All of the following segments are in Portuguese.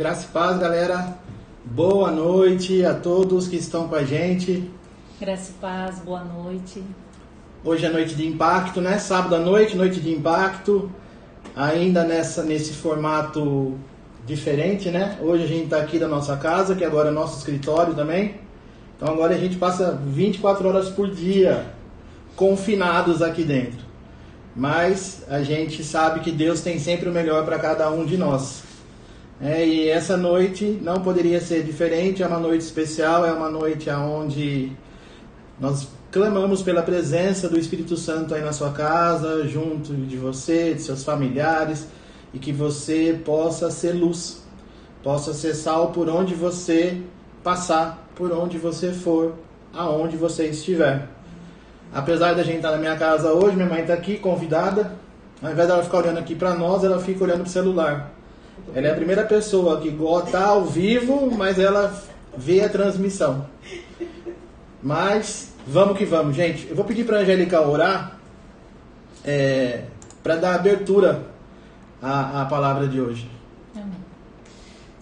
Graça e paz, galera. Boa noite a todos que estão com a gente. Graça e paz, boa noite. Hoje é noite de impacto, né? Sábado à noite, noite de impacto. Ainda nessa, nesse formato diferente, né? Hoje a gente está aqui da nossa casa, que agora é nosso escritório também. Então agora a gente passa 24 horas por dia confinados aqui dentro. Mas a gente sabe que Deus tem sempre o melhor para cada um de nós. É, e essa noite não poderia ser diferente, é uma noite especial, é uma noite onde nós clamamos pela presença do Espírito Santo aí na sua casa, junto de você, de seus familiares, e que você possa ser luz, possa ser sal por onde você passar, por onde você for, aonde você estiver. Apesar da gente estar na minha casa hoje, minha mãe está aqui convidada, ao invés dela ficar olhando aqui para nós, ela fica olhando para o celular. Ela é a primeira pessoa que está ao vivo, mas ela vê a transmissão. Mas vamos que vamos, gente. Eu vou pedir para a Angélica orar é, para dar abertura à, à palavra de hoje.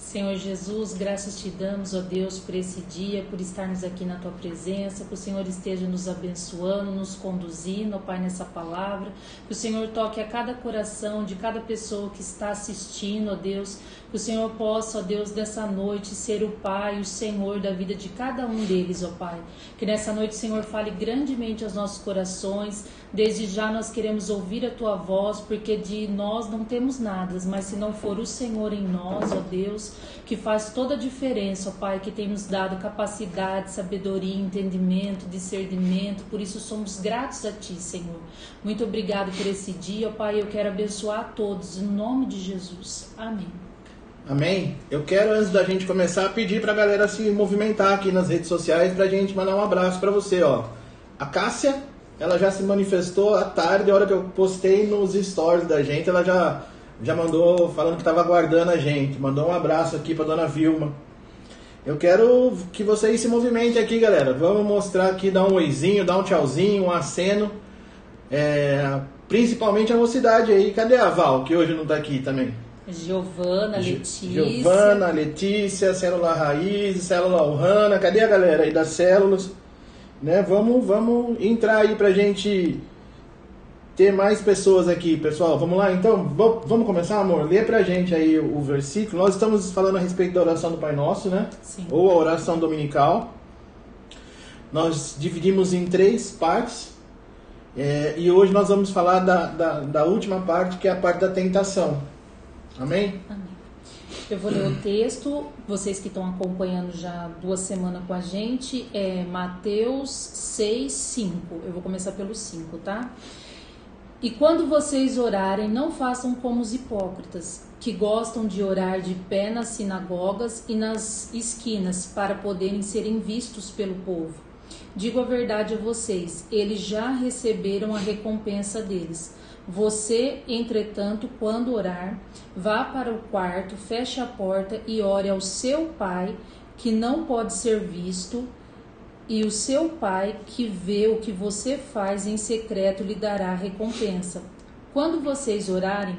Senhor Jesus, graças te damos, ó Deus, por esse dia, por estarmos aqui na tua presença, que o Senhor esteja nos abençoando, nos conduzindo, ó Pai, nessa palavra, que o Senhor toque a cada coração de cada pessoa que está assistindo, ó Deus, que o Senhor possa, ó Deus, dessa noite ser o Pai, o Senhor da vida de cada um deles, ó Pai. Que nessa noite o Senhor fale grandemente aos nossos corações. Desde já nós queremos ouvir a tua voz, porque de nós não temos nada, mas se não for o Senhor em nós, ó Deus, que faz toda a diferença, ó Pai, que tem nos dado capacidade, sabedoria, entendimento, discernimento. Por isso somos gratos a ti, Senhor. Muito obrigado por esse dia, ó Pai. Eu quero abençoar a todos em nome de Jesus. Amém. Amém? Eu quero, antes da gente começar, pedir para a galera se movimentar aqui nas redes sociais para a gente mandar um abraço para você, ó. A Cássia, ela já se manifestou à tarde, a hora que eu postei nos stories da gente, ela já, já mandou falando que estava aguardando a gente. Mandou um abraço aqui para dona Vilma. Eu quero que vocês se movimentem aqui, galera. Vamos mostrar aqui, dar um oizinho, dar um tchauzinho, um aceno. É, principalmente a mocidade aí. Cadê a Val, que hoje não está aqui também? Giovana, Letícia. Giovana, Letícia, Célula Raiz, Célula Ohana. Cadê a galera aí das células? Né? Vamos, vamos entrar aí pra gente ter mais pessoas aqui, pessoal. Vamos lá, então? Vamos começar, amor? Lê pra gente aí o versículo. Nós estamos falando a respeito da oração do Pai Nosso, né? Sim. Ou a oração dominical. Nós dividimos em três partes. É, e hoje nós vamos falar da, da, da última parte, que é a parte da tentação. Amém? Amém. Eu vou ler o texto, vocês que estão acompanhando já duas semanas com a gente, é Mateus 6, 5. Eu vou começar pelo 5, tá? E quando vocês orarem, não façam como os hipócritas, que gostam de orar de pé nas sinagogas e nas esquinas para poderem serem vistos pelo povo. Digo a verdade a vocês, eles já receberam a recompensa deles. Você, entretanto, quando orar, vá para o quarto, feche a porta e ore ao seu pai, que não pode ser visto, e o seu pai, que vê o que você faz em secreto, lhe dará recompensa. Quando vocês orarem,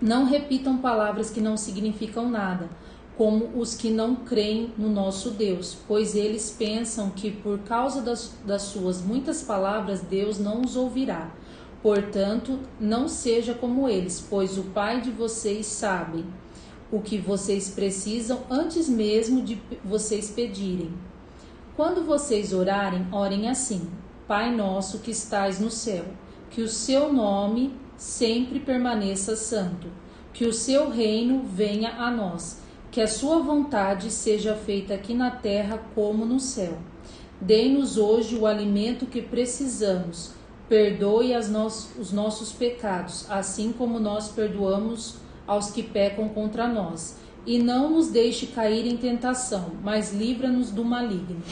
não repitam palavras que não significam nada, como os que não creem no nosso Deus, pois eles pensam que por causa das, das suas muitas palavras Deus não os ouvirá. Portanto, não seja como eles, pois o Pai de vocês sabe o que vocês precisam antes mesmo de vocês pedirem. Quando vocês orarem, orem assim: Pai nosso que estais no céu, que o seu nome sempre permaneça santo, que o seu reino venha a nós, que a sua vontade seja feita aqui na terra como no céu. Dê-nos hoje o alimento que precisamos Perdoe os nossos pecados, assim como nós perdoamos aos que pecam contra nós. E não nos deixe cair em tentação, mas livra-nos do maligno.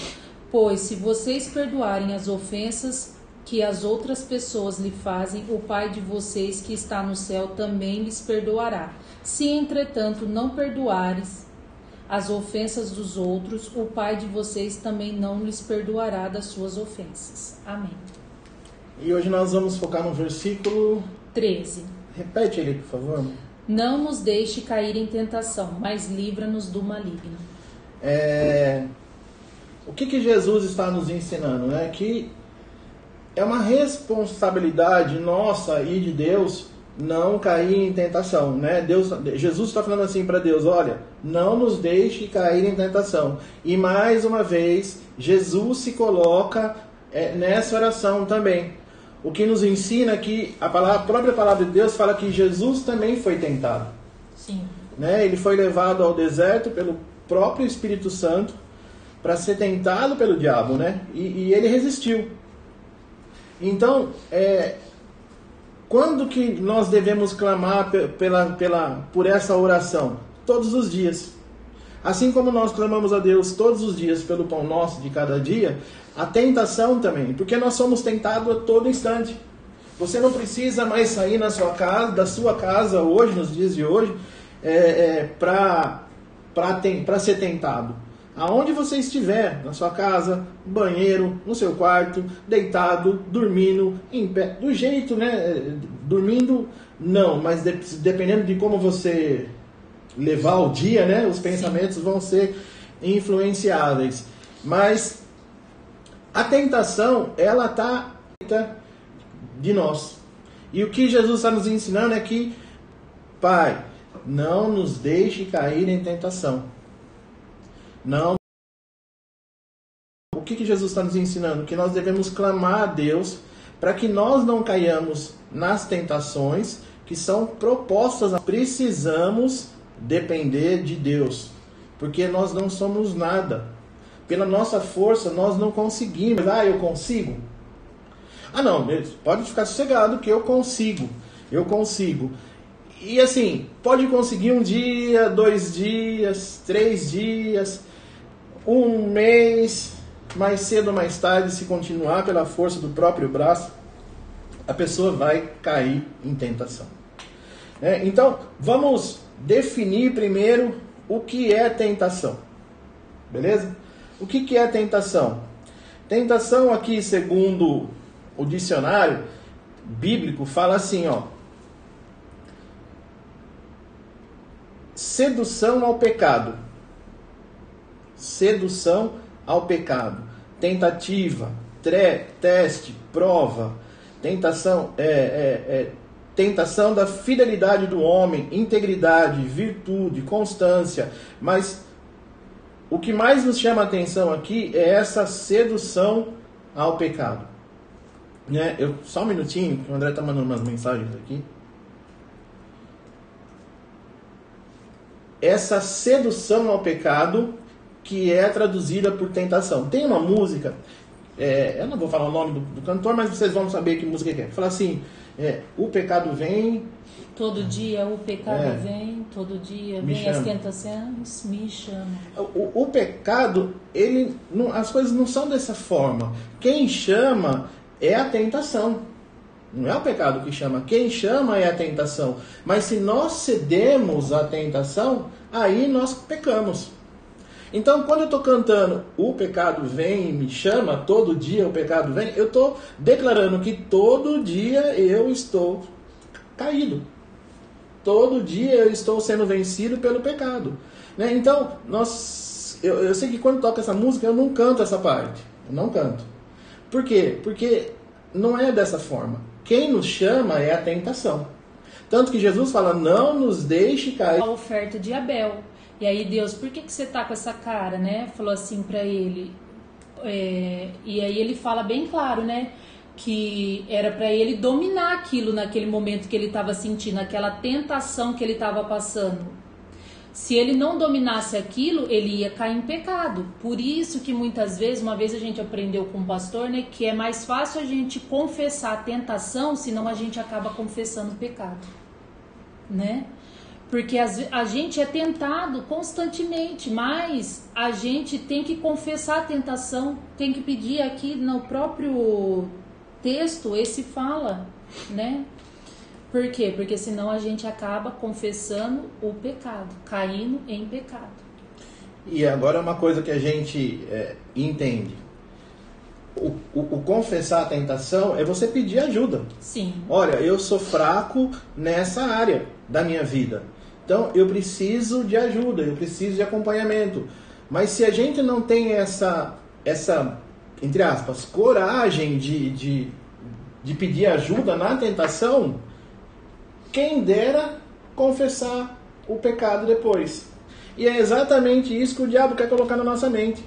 Pois se vocês perdoarem as ofensas que as outras pessoas lhe fazem, o Pai de vocês que está no céu também lhes perdoará. Se, entretanto, não perdoares as ofensas dos outros, o Pai de vocês também não lhes perdoará das suas ofensas. Amém. E hoje nós vamos focar no versículo 13. Repete ele, por favor. Não nos deixe cair em tentação, mas livra-nos do maligno. É, o que, que Jesus está nos ensinando? Né? Que é uma responsabilidade nossa e de Deus não cair em tentação, né? Deus, Jesus está falando assim para Deus, olha, não nos deixe cair em tentação. E mais uma vez, Jesus se coloca é, nessa oração também. O que nos ensina que a, palavra, a própria palavra de Deus fala que Jesus também foi tentado. Sim. Né? Ele foi levado ao deserto pelo próprio Espírito Santo para ser tentado pelo diabo, né? E, e ele resistiu. Então, é, quando que nós devemos clamar pela, pela, por essa oração? Todos os dias. Assim como nós clamamos a Deus todos os dias pelo pão nosso de cada dia, a tentação também, porque nós somos tentados a todo instante. Você não precisa mais sair na sua casa, da sua casa hoje, nos dias de hoje, é, é, para ser tentado aonde você estiver, na sua casa, banheiro, no seu quarto, deitado, dormindo, em pé, do jeito, né? Dormindo, não, mas de, dependendo de como você levar o dia, né? Os pensamentos vão ser influenciáveis. Mas a tentação, ela está de nós. E o que Jesus está nos ensinando é que, Pai, não nos deixe cair em tentação não. O que, que Jesus está nos ensinando? Que nós devemos clamar a Deus para que nós não caiamos nas tentações que são propostas. Precisamos depender de Deus, porque nós não somos nada. Pela nossa força, nós não conseguimos. Ah, eu consigo? Ah, não, pode ficar sossegado que eu consigo. Eu consigo. E assim, pode conseguir um dia, dois dias, três dias, um mês, mais cedo ou mais tarde, se continuar pela força do próprio braço, a pessoa vai cair em tentação. É, então, vamos definir primeiro o que é tentação. Beleza? O que, que é tentação? Tentação aqui, segundo o dicionário bíblico, fala assim, ó. Sedução ao pecado sedução ao pecado, tentativa, tre, teste, prova, tentação, é, é, é, tentação da fidelidade do homem, integridade, virtude, constância. Mas o que mais nos chama a atenção aqui é essa sedução ao pecado. Né? Eu, só um minutinho, que o André está mandando umas mensagens aqui. Essa sedução ao pecado que é traduzida por tentação. Tem uma música, é, eu não vou falar o nome do, do, cantor, mas vocês vão saber que música é. Fala assim: é, o pecado vem. Todo dia o pecado é, vem, todo dia vem chama. as tentações, me chama. O, o pecado, ele, não, as coisas não são dessa forma. Quem chama é a tentação. Não é o pecado que chama. Quem chama é a tentação. Mas se nós cedemos à tentação, aí nós pecamos. Então, quando eu estou cantando o pecado vem e me chama, todo dia o pecado vem, eu estou declarando que todo dia eu estou caído. Todo dia eu estou sendo vencido pelo pecado. Né? Então, nós, eu, eu sei que quando toca essa música eu não canto essa parte. Eu não canto. Por quê? Porque não é dessa forma. Quem nos chama é a tentação. Tanto que Jesus fala: não nos deixe cair. A oferta de Abel. E aí Deus, por que, que você tá com essa cara, né? Falou assim para ele. É, e aí ele fala bem claro, né? Que era para ele dominar aquilo naquele momento que ele estava sentindo, aquela tentação que ele estava passando. Se ele não dominasse aquilo, ele ia cair em pecado. Por isso que muitas vezes, uma vez a gente aprendeu com o pastor, né, que é mais fácil a gente confessar a tentação, senão a gente acaba confessando o pecado, né? Porque a gente é tentado constantemente, mas a gente tem que confessar a tentação, tem que pedir aqui no próprio texto, esse fala, né? Por quê? Porque senão a gente acaba confessando o pecado, caindo em pecado. E agora uma coisa que a gente é, entende. o, o, o, confessar a tentação é você pedir ajuda. Sim. Olha, eu sou fraco nessa área da minha vida. Então eu preciso de ajuda, eu preciso de acompanhamento. Mas se a gente não tem essa, essa entre aspas, coragem de, de, de pedir ajuda na tentação, quem dera confessar o pecado depois. E é exatamente isso que o diabo quer colocar na nossa mente.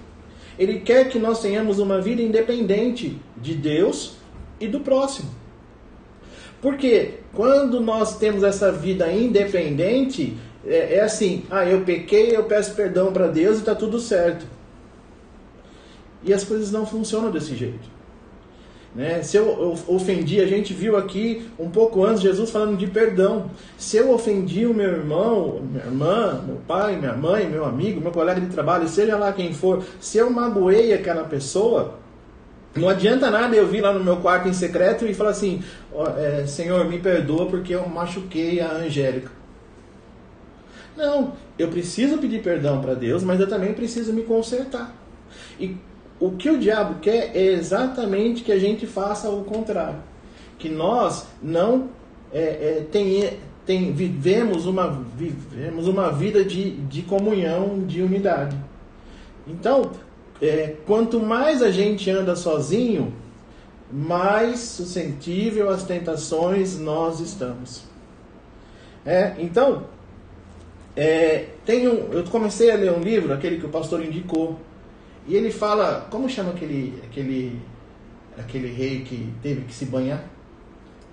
Ele quer que nós tenhamos uma vida independente de Deus e do próximo. Porque quando nós temos essa vida independente, é, é assim: ah, eu pequei, eu peço perdão para Deus e está tudo certo. E as coisas não funcionam desse jeito. Né? Se eu ofendi, a gente viu aqui um pouco antes Jesus falando de perdão. Se eu ofendi o meu irmão, minha irmã, meu pai, minha mãe, meu amigo, meu colega de trabalho, seja lá quem for, se eu magoei aquela pessoa, não adianta nada eu vir lá no meu quarto em secreto e falar assim: oh, Senhor, me perdoa porque eu machuquei a Angélica. Não, eu preciso pedir perdão para Deus, mas eu também preciso me consertar. E o que o diabo quer é exatamente que a gente faça o contrário. Que nós não é, é, tem, tem, vivemos, uma, vivemos uma vida de, de comunhão, de unidade. Então, é, quanto mais a gente anda sozinho, mais suscetível às tentações nós estamos. É, então, é, tem um, eu comecei a ler um livro, aquele que o pastor indicou, e ele fala, como chama aquele aquele aquele rei que teve que se banhar?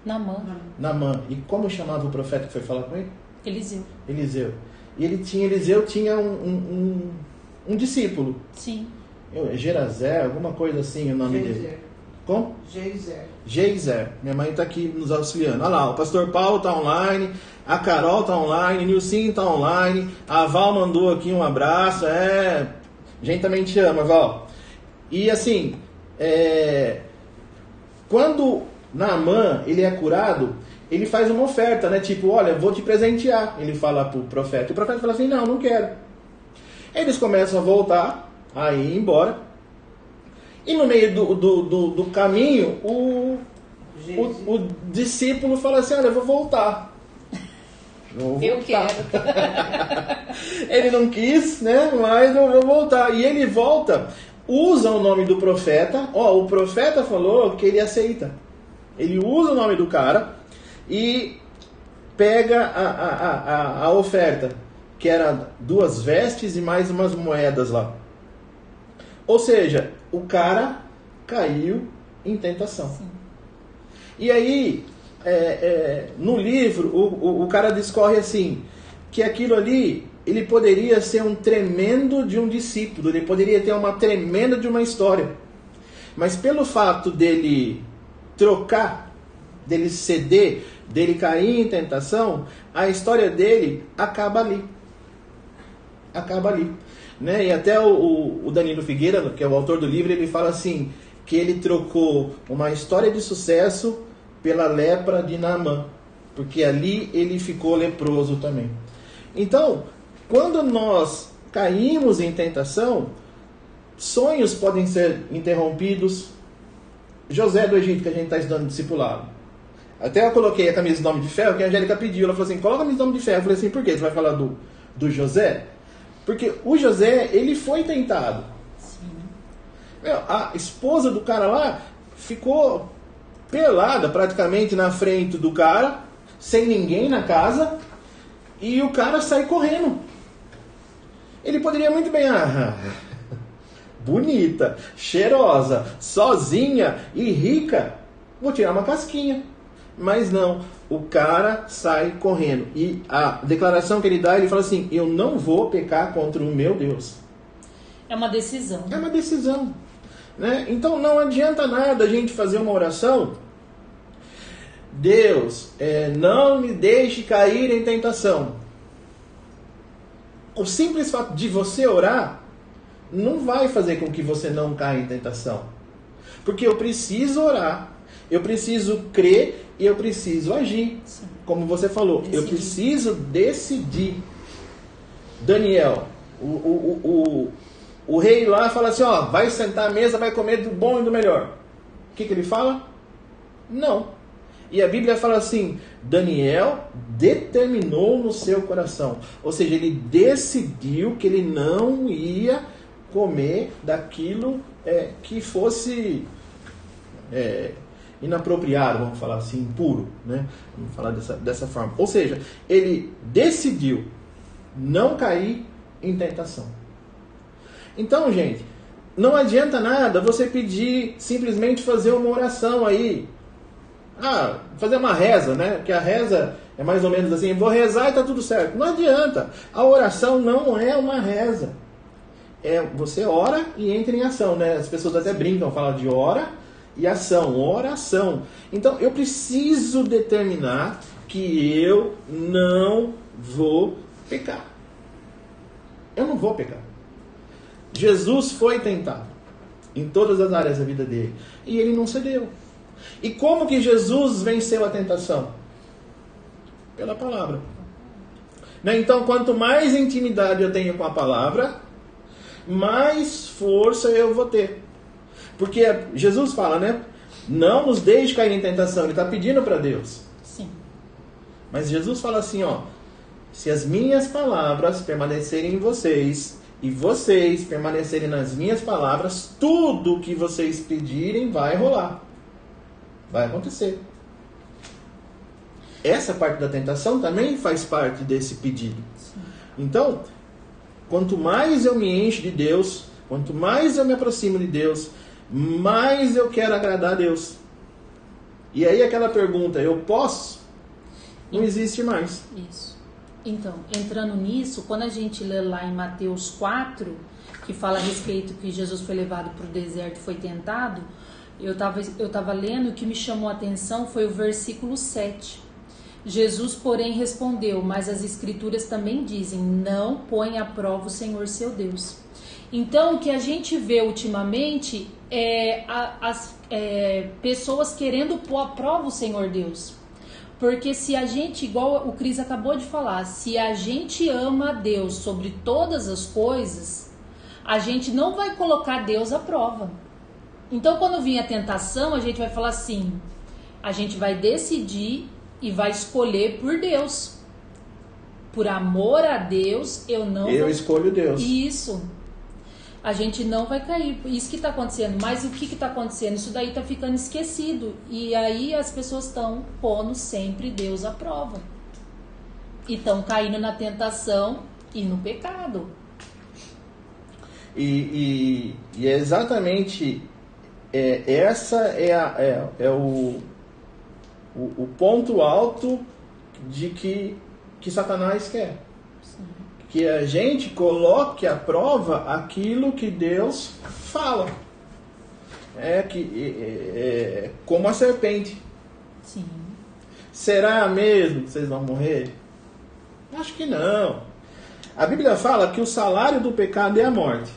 Namã. Namã. E como chamava o profeta que foi falar com ele? Eliseu. Eliseu. E ele tinha Eliseu tinha um, um, um, um discípulo. Sim. Gerazé, alguma coisa assim o nome Geiser. dele. Como? Geiser. Geiser. Minha mãe está aqui nos auxiliando. Olha lá, o pastor Paulo está online, a Carol está online, Nilcinho está online, a Val mandou aqui um abraço. É, a gente também te ama, Val. E assim, é... quando Naamã ele é curado, ele faz uma oferta, né? Tipo, olha, vou te presentear. Ele fala pro profeta. O profeta fala assim, não, não quero. Eles começam a voltar, a ir embora. E no meio do, do, do, do caminho, o, o, o, discípulo fala assim, olha, eu vou voltar. Eu quero. ele não quis, né? Mas eu vou voltar. E ele volta, usa o nome do profeta. Ó, o profeta falou que ele aceita. Ele usa o nome do cara e pega a, a, a, a oferta, que era duas vestes e mais umas moedas lá. Ou seja, o cara caiu em tentação. Sim. E aí, é, é, no livro, o, o, o, cara discorre assim, que aquilo ali, ele poderia ser um tremendo de um discípulo, ele poderia ter uma tremenda de uma história. Mas pelo fato dele trocar, dele ceder, dele cair em tentação, a história dele acaba ali. Acaba ali. Né? E até o, o Danilo Figueira, que é o autor do livro, ele fala assim, que ele trocou uma história de sucesso pela lepra de Naamã, porque ali ele ficou leproso também. Então, quando nós caímos em tentação, sonhos podem ser interrompidos. José do Egito, que a gente está estudando discipulado. Até eu coloquei a camisa do nome de ferro, que a Angélica pediu. Ela falou assim: coloca a camisa do nome de ferro. Eu falei assim: por quê? Você vai falar do, do José? Porque o José, ele foi tentado. Sim. A esposa do cara lá ficou pelada praticamente na frente do cara, sem ninguém na casa, e o cara sai correndo. Ele poderia muito bem, ah, bonita, cheirosa, sozinha e rica, vou tirar uma casquinha. Mas não, o cara sai correndo. E a declaração que ele dá, ele fala assim: Eu não vou pecar contra o meu Deus. É uma decisão. É uma decisão. Né? Então não adianta nada a gente fazer uma oração. Deus, é, não me deixe cair em tentação. O simples fato de você orar não vai fazer com que você não caia em tentação. Porque eu preciso orar, eu preciso crer e eu preciso agir. Como você falou, decidir. eu preciso decidir. Daniel, o, o, o, o rei lá fala assim, ó, vai sentar à mesa, vai comer do bom e do melhor. O que, que ele fala? Não. E a Bíblia fala assim: Daniel determinou no seu coração. Ou seja, ele decidiu que ele não ia comer daquilo é, que fosse é, inapropriado, vamos falar assim, impuro. Né? Vamos falar dessa, dessa forma. Ou seja, ele decidiu não cair em tentação. Então, gente, não adianta nada você pedir simplesmente fazer uma oração aí ah, fazer uma reza, né? Que a reza é mais ou menos assim, vou rezar e tá tudo certo. Não adianta. A oração não é uma reza. É, você ora e entra em ação, né? As pessoas até brincam, falam de ora e ação, oração. Então eu preciso determinar que eu não vou pecar. Eu não vou pecar. Jesus foi tentado em todas as áreas da vida dele e ele não cedeu. E como que Jesus venceu a tentação? Pela palavra. Né? Então, quanto mais intimidade eu tenho com a palavra, mais força eu vou ter. Porque Jesus fala, né? Não nos deixe cair em tentação. Ele está pedindo para Deus. Sim. Mas Jesus fala assim, ó. Se as minhas palavras permanecerem em vocês e vocês permanecerem nas minhas palavras, tudo que vocês pedirem vai rolar. Vai acontecer. Essa parte da tentação também faz parte desse pedido. Então, quanto mais eu me encho de Deus, quanto mais eu me aproximo de Deus, mais eu quero agradar a Deus. E aí aquela pergunta, eu posso? Não existe mais. Isso. Então, entrando nisso, quando a gente lê lá em Mateus 4, que fala a respeito que Jesus foi levado para o deserto e foi tentado, eu estava eu tava lendo, o que me chamou a atenção foi o versículo 7. Jesus, porém, respondeu: Mas as Escrituras também dizem: Não põe à prova o Senhor seu Deus. Então, o que a gente vê ultimamente é as é, pessoas querendo pôr à prova o Senhor Deus. Porque se a gente, igual o Cris acabou de falar, se a gente ama a Deus sobre todas as coisas, a gente não vai colocar Deus à prova. Então, quando vir a tentação, a gente vai falar assim: a gente vai decidir e vai escolher por Deus. Por amor a Deus, eu não. Eu vou... escolho Deus. Isso. A gente não vai cair. Isso que está acontecendo. Mas o que está acontecendo? Isso daí está ficando esquecido. E aí as pessoas estão pondo sempre Deus à prova. E estão caindo na tentação e no pecado. E, e, e é exatamente é, essa é, a, é, é o, o, o, ponto alto de que, que Satanás quer. Sim. Que a gente coloque à prova aquilo que Deus fala. É que é, é como a serpente. Sim. Será mesmo que vocês vão morrer? Acho que não. A Bíblia fala que o salário do pecado é a morte.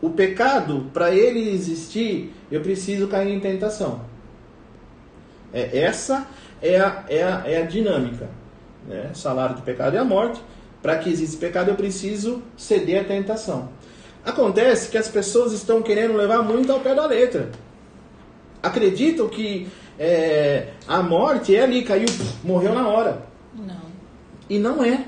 O pecado, para ele existir, eu preciso cair em tentação. É, essa é a, é a, é a dinâmica. Né? Salário do pecado é a morte. Para que exista pecado, eu preciso ceder à tentação. Acontece que as pessoas estão querendo levar muito ao pé da letra. Acreditam que é, a morte é ali, caiu, morreu na hora. Não. E não é.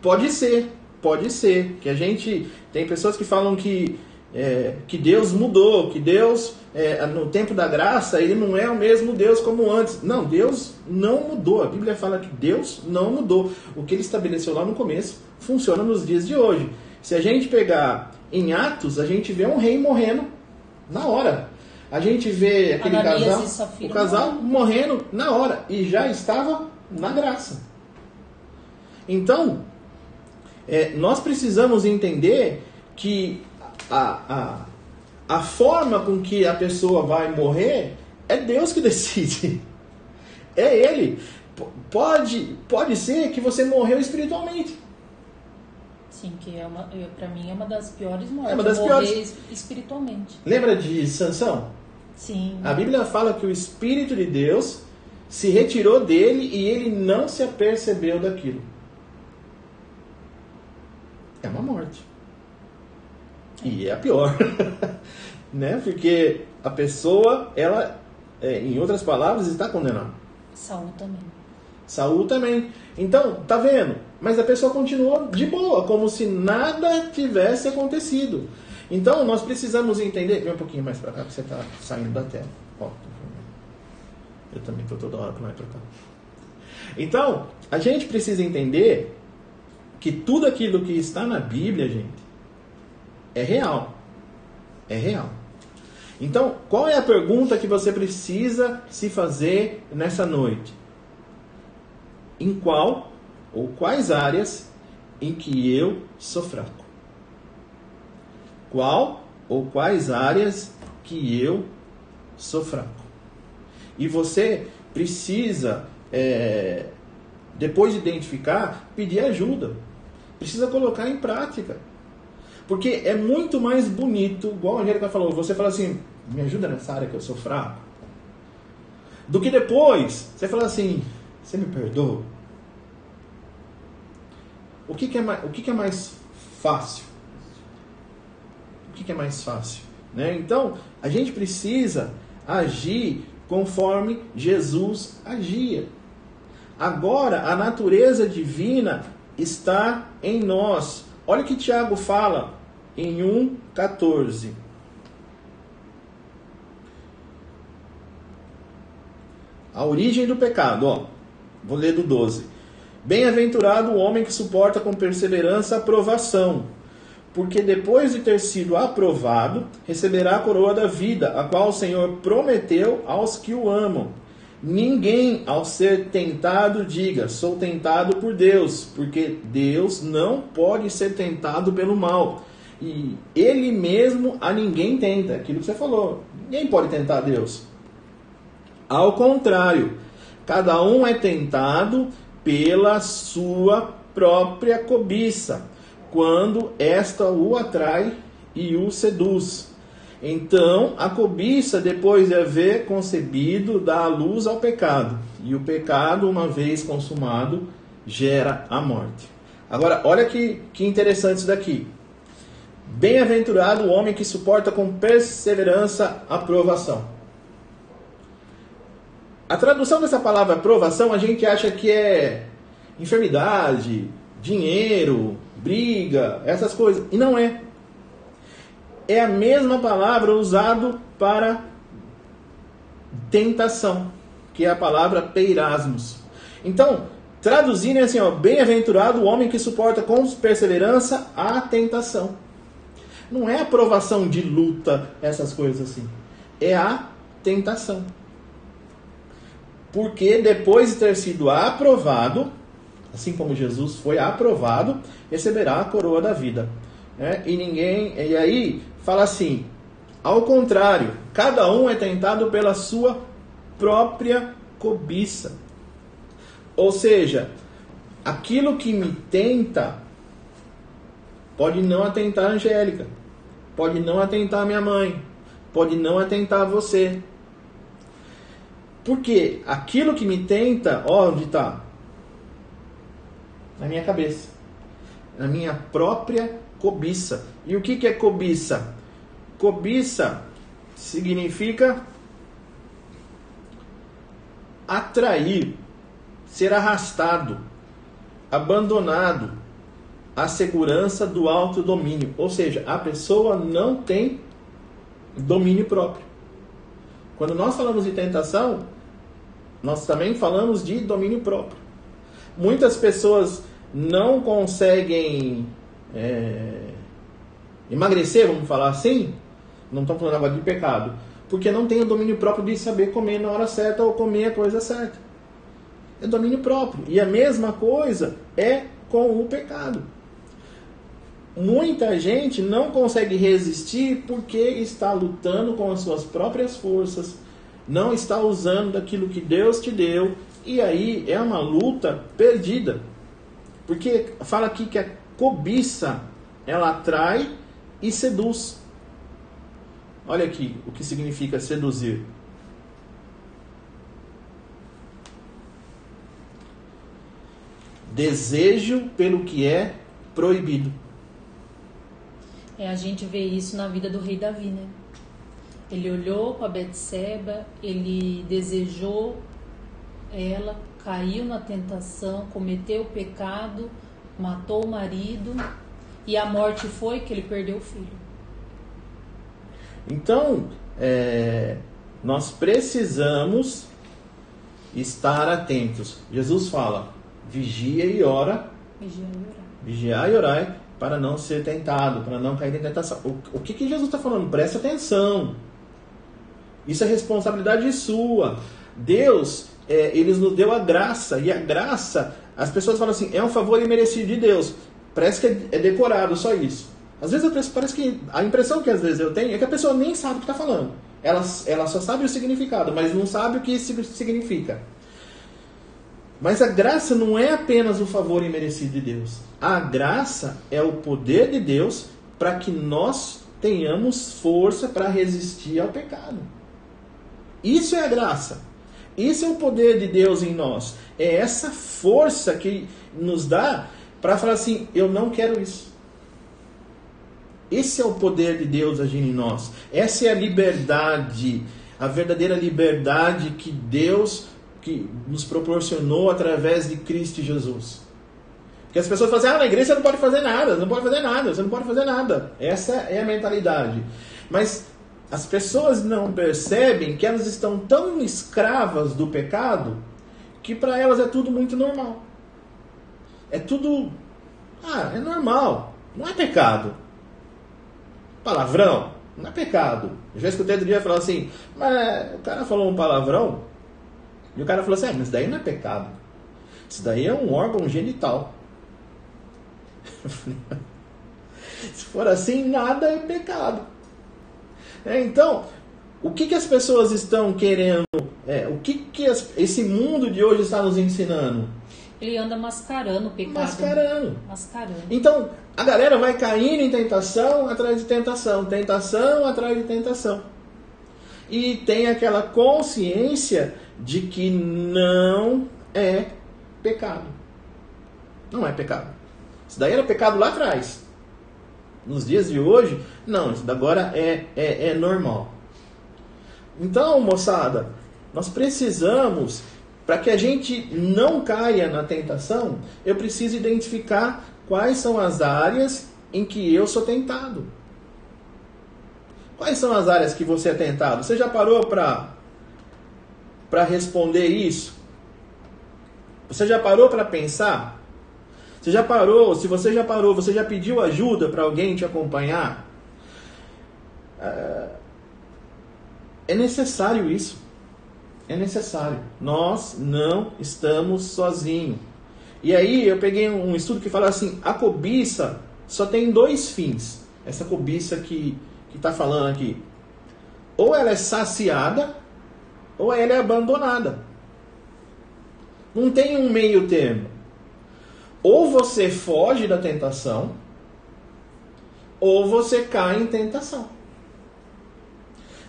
Pode ser, pode ser. Que a gente tem pessoas que falam que, é, que Deus mudou, que Deus, é, no tempo da graça, ele não é o mesmo Deus como antes. Não, Deus não mudou. A Bíblia fala que Deus não mudou. O que ele estabeleceu lá no começo funciona nos dias de hoje. Se a gente pegar em Atos, a gente vê um rei morrendo na hora. A gente vê aquele Ananias casal, o casal morrendo na hora e já estava na graça. Então, é, nós precisamos entender que a, a, a forma com que a pessoa vai morrer é Deus que decide. É Ele. Pode, pode ser que você morreu espiritualmente. Sim, que é uma, para mim é uma das piores mortes. É uma das piores. espiritualmente. Lembra de Sansão? Sim. A Bíblia fala que o Espírito de Deus se retirou dele e ele não se apercebeu daquilo. É uma morte. E é a pior. né? Porque a pessoa, ela, é, em outras palavras, está condenada. Saúl também. Saúl também. Então, tá vendo? Mas a pessoa continuou de boa, como se nada tivesse acontecido. Então, nós precisamos entender. Vem um pouquinho mais para cá, que você está saindo da tela. Ó, eu também estou toda hora para lá e para cá. Então, a gente precisa entender que tudo aquilo que está na Bíblia, gente, é real. É real. Então, qual é a pergunta que você precisa se fazer nessa noite? Em qual ou quais áreas em que eu sou fraco? Qual ou quais áreas que eu sou fraco? E você precisa, é, depois de identificar, pedir ajuda. Precisa colocar em prática. Porque é muito mais bonito, igual a Angélica falou, você fala assim, me ajuda nessa área que eu sou fraco. Do que depois você fala assim, você me perdoa? O que, que é, mais, o que, que é mais fácil? O que, que é mais fácil? Né? Então, a gente precisa agir conforme Jesus agia. Agora, a natureza divina está em nós. Olha o que Tiago fala em 1,14. A origem do pecado, ó. Vou ler do 12. Bem-aventurado o homem que suporta com perseverança a provação, porque depois de ter sido aprovado, receberá a coroa da vida, a qual o Senhor prometeu aos que o amam. Ninguém, ao ser tentado, diga: sou tentado por Deus, porque Deus não pode ser tentado pelo mal. E ele mesmo a ninguém tenta, aquilo que você falou. Ninguém pode tentar Deus. Ao contrário, cada um é tentado pela sua própria cobiça, quando esta o atrai e o seduz. Então, a cobiça, depois de haver concebido, dá luz ao pecado. E o pecado, uma vez consumado, gera a morte. Agora, olha que, que interessante isso daqui. Bem-aventurado o homem que suporta com perseverança a provação. A tradução dessa palavra provação a gente acha que é enfermidade, dinheiro, briga, essas coisas. E não é. É a mesma palavra usada para tentação, que é a palavra peirasmos. Então, traduzindo é assim, ó, bem-aventurado o homem que suporta com perseverança a tentação. Não é a provação de luta, essas coisas assim. É a tentação porque depois de ter sido aprovado, assim como Jesus foi aprovado, receberá a coroa da vida. É, e ninguém. E aí fala assim: ao contrário, cada um é tentado pela sua própria cobiça. Ou seja, aquilo que me tenta pode não atentar a Angélica, pode não atentar a minha mãe, pode não atentar a você, porque aquilo que me tenta, ó, onde está? Na minha cabeça. Na minha própria cobiça. E o que, que é cobiça? Cobiça significa atrair, ser arrastado, abandonado a segurança do autodomínio. Ou seja, a pessoa não tem domínio próprio. Quando nós falamos de tentação, nós também falamos de domínio próprio. Muitas pessoas não conseguem é, emagrecer, vamos falar assim, não estão falando agora de pecado, porque não tem o domínio próprio de saber comer na hora certa ou comer a coisa certa. É domínio próprio. E a mesma coisa é com o pecado. Muita gente não consegue resistir porque está lutando com as suas próprias forças, não está usando daquilo que Deus te deu, e aí é uma luta perdida. Porque fala aqui que a cobiça ela atrai e seduz. Olha aqui o que significa seduzir. Desejo pelo que é proibido. É, a gente vê isso na vida do rei Davi, né? Ele olhou para Betseba, ele desejou ela, caiu na tentação, cometeu o pecado, matou o marido e a morte foi que ele perdeu o filho. Então, é, nós precisamos estar atentos. Jesus fala: vigia e ora. Vigia e orar. Vigiar e orar para não ser tentado, para não cair em tentação. O, o que, que Jesus está falando? Presta atenção. Isso é responsabilidade sua. Deus, é, ele nos deu a graça, e a graça, as pessoas falam assim, é um favor imerecido de Deus. Parece que é, é decorado, só isso. Às vezes parece que a impressão que às vezes eu tenho é que a pessoa nem sabe o que está falando. Ela, ela só sabe o significado, mas não sabe o que isso significa. Mas a graça não é apenas o favor imerecido de Deus. A graça é o poder de Deus para que nós tenhamos força para resistir ao pecado. Isso é a graça. Isso é o poder de Deus em nós. É essa força que nos dá para falar assim: eu não quero isso. Esse é o poder de Deus agindo em nós. Essa é a liberdade, a verdadeira liberdade que Deus que nos proporcionou através de Cristo Jesus. Porque as pessoas falam assim, ah, na igreja você não pode fazer nada, você não pode fazer nada, você não pode fazer nada. Essa é a mentalidade. Mas as pessoas não percebem que elas estão tão escravas do pecado que para elas é tudo muito normal. É tudo. Ah, é normal. Não é pecado. Palavrão. Não é pecado. Eu já escutei outro dia falar assim, mas o cara falou um palavrão, e o cara falou assim: ah, mas isso daí não é pecado. Isso daí é um órgão genital. Se for assim, nada é pecado. É, então, o que, que as pessoas estão querendo? É, o que, que as, esse mundo de hoje está nos ensinando? Ele anda mascarando o pecado. Mascarando. Mascarando. Então, a galera vai caindo em tentação atrás de tentação, tentação atrás de tentação. E tem aquela consciência de que não é pecado. Não é pecado. Isso daí era pecado lá atrás. Nos dias de hoje, não, isso agora é, é, é normal. Então, moçada, nós precisamos, para que a gente não caia na tentação, eu preciso identificar quais são as áreas em que eu sou tentado. Quais são as áreas que você é tentado? Você já parou para para responder isso? Você já parou para pensar? Você já parou? Se você já parou, você já pediu ajuda para alguém te acompanhar? É necessário isso. É necessário. Nós não estamos sozinhos. E aí eu peguei um estudo que fala assim: a cobiça só tem dois fins. Essa cobiça que está falando aqui. Ou ela é saciada, ou ela é abandonada. Não tem um meio termo. Ou você foge da tentação, ou você cai em tentação.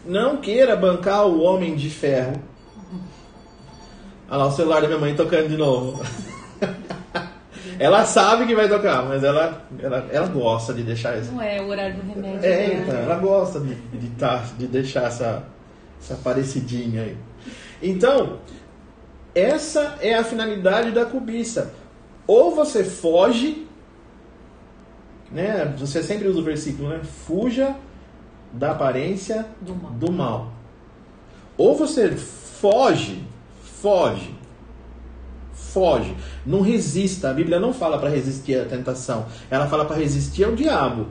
Não queira bancar o homem de ferro. Olha lá o celular da minha mãe tocando de novo. ela sabe que vai tocar, mas ela, ela, ela gosta de deixar isso. Não é o horário do remédio. É, né? então, ela gosta de, de, tá, de deixar essa, essa parecidinha aí. Então, essa é a finalidade da cobiça. Ou você foge, né? Você sempre usa o versículo, né? Fuja da aparência do mal. do mal. Ou você foge, foge, foge, não resista. A Bíblia não fala para resistir à tentação, ela fala para resistir ao diabo.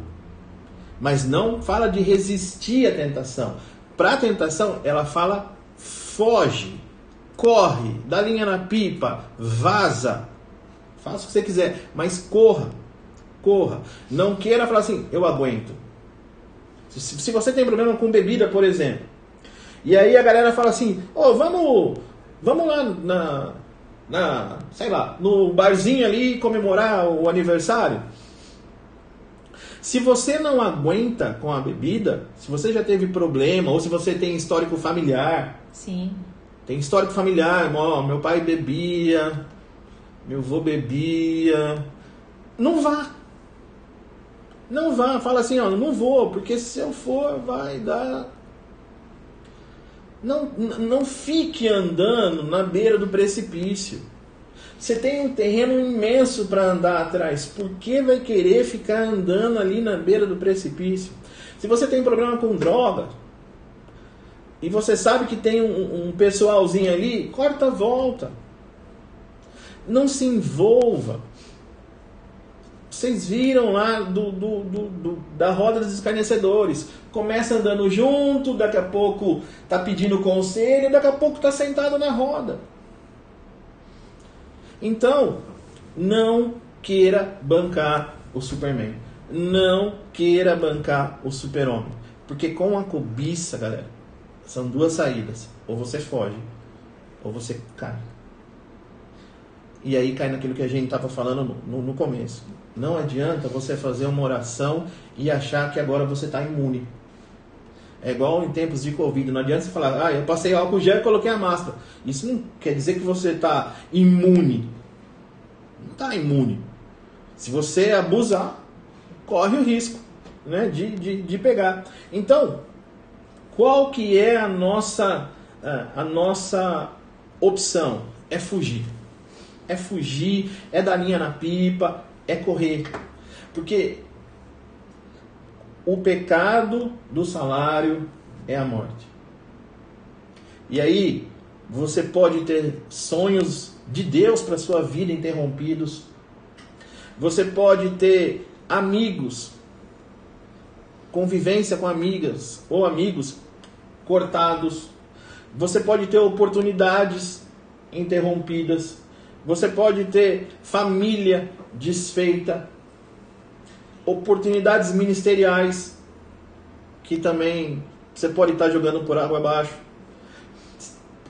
Mas não fala de resistir à tentação. Para a tentação, ela fala foge, corre, dá linha na pipa, vaza. Faça o que você quiser, mas corra. Corra. Não queira falar assim, eu aguento. Se, se você tem problema com bebida, por exemplo, e aí a galera fala assim, ô, oh, vamos, vamos lá na, na, sei lá, no barzinho ali comemorar o aniversário. Se você não aguenta com a bebida, se você já teve problema, ou se você tem histórico familiar. Sim. Tem histórico familiar, ó, meu pai bebia, meu avô bebia. Não vá. Não vá, fala assim, ó, não vou, porque se eu for vai dar. Não, não fique andando na beira do precipício. Você tem um terreno imenso para andar atrás. Por que vai querer ficar andando ali na beira do precipício? Se você tem problema com droga e você sabe que tem um, um pessoalzinho ali, corta a volta. Não se envolva. Vocês viram lá do, do, do, do, da roda dos escarnecedores. Começa andando junto, daqui a pouco tá pedindo conselho, daqui a pouco tá sentado na roda. Então, não queira bancar o Superman. Não queira bancar o Super-Homem. Porque com a cobiça, galera, são duas saídas. Ou você foge, ou você cai. E aí cai naquilo que a gente estava falando no, no, no começo. Não adianta você fazer uma oração e achar que agora você está imune. É igual em tempos de Covid. Não adianta você falar, ah, eu passei álcool gel e coloquei a máscara. Isso não quer dizer que você está imune. Não está imune. Se você abusar, corre o risco né, de, de, de pegar. Então, qual que é a nossa, a nossa opção? É fugir. É fugir, é dar linha na pipa, é correr. Porque o pecado do salário é a morte. E aí, você pode ter sonhos de Deus para sua vida interrompidos. Você pode ter amigos, convivência com amigas ou amigos cortados. Você pode ter oportunidades interrompidas. Você pode ter família desfeita, oportunidades ministeriais que também você pode estar jogando por água abaixo.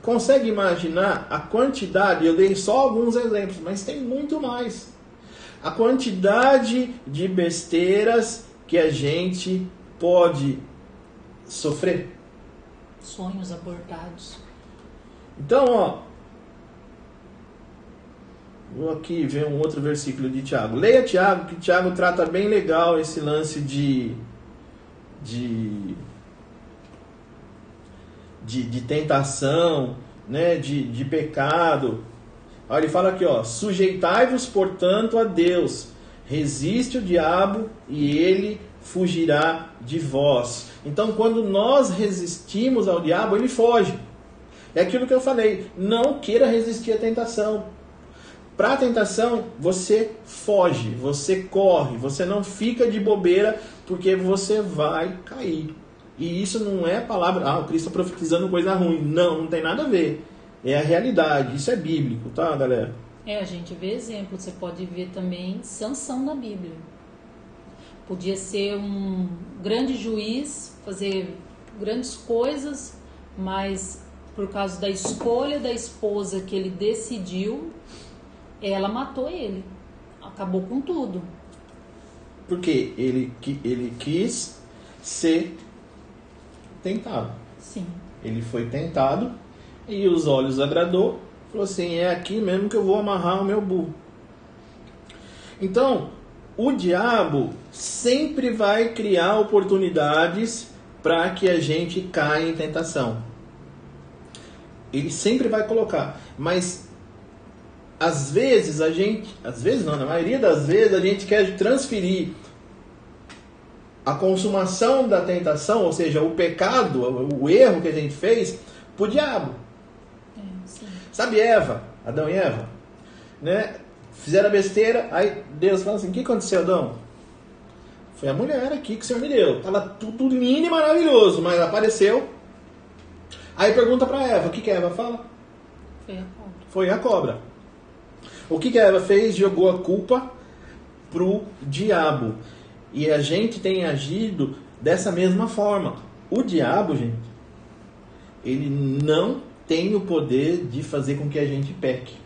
Consegue imaginar a quantidade? Eu dei só alguns exemplos, mas tem muito mais. A quantidade de besteiras que a gente pode sofrer. Sonhos abortados. Então, ó, aqui ver um outro versículo de Tiago. Leia Tiago, que Tiago trata bem legal esse lance de, de, de, de tentação, né, de, de pecado. Olha, ele fala aqui, ó, sujeitai-vos, portanto, a Deus, resiste o diabo e ele fugirá de vós. Então, quando nós resistimos ao diabo, ele foge. É aquilo que eu falei, não queira resistir à tentação. Para a tentação, você foge, você corre, você não fica de bobeira porque você vai cair. E isso não é palavra, ah, o Cristo está profetizando coisa ruim. Não, não tem nada a ver. É a realidade, isso é bíblico, tá, galera? É, a gente vê exemplo, você pode ver também Sansão na Bíblia. Podia ser um grande juiz, fazer grandes coisas, mas por causa da escolha da esposa que ele decidiu, ela matou ele. Acabou com tudo. Porque ele, ele quis ser tentado. Sim. Ele foi tentado e os olhos agradou. Falou assim: é aqui mesmo que eu vou amarrar o meu burro. Então, o diabo sempre vai criar oportunidades para que a gente caia em tentação. Ele sempre vai colocar. Mas às vezes a gente, às vezes não, na maioria das vezes a gente quer transferir a consumação da tentação, ou seja, o pecado, o erro que a gente fez, para o diabo. É, Sabe Eva, Adão e Eva? Né? Fizeram a besteira, aí Deus fala assim: o que aconteceu, Adão? Foi a mulher aqui que o Senhor me deu. Tava tudo lindo e maravilhoso, mas apareceu. Aí pergunta para Eva: o que, que a Eva fala? Foi a cobra. Foi a cobra. O que, que a Eva fez? Jogou a culpa pro diabo. E a gente tem agido dessa mesma forma. O diabo, gente, ele não tem o poder de fazer com que a gente peque.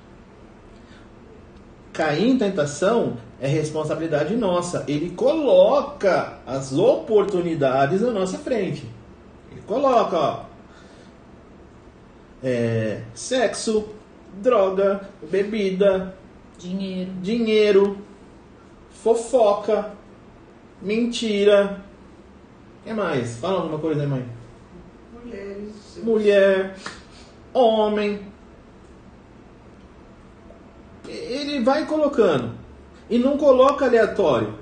Cair em tentação é responsabilidade nossa. Ele coloca as oportunidades na nossa frente. Ele coloca, ó, é, sexo, droga, bebida, dinheiro, dinheiro, fofoca, mentira. O que mais? Fala alguma coisa aí, mãe. Mulheres. Mulher, homem. Ele vai colocando. E não coloca aleatório.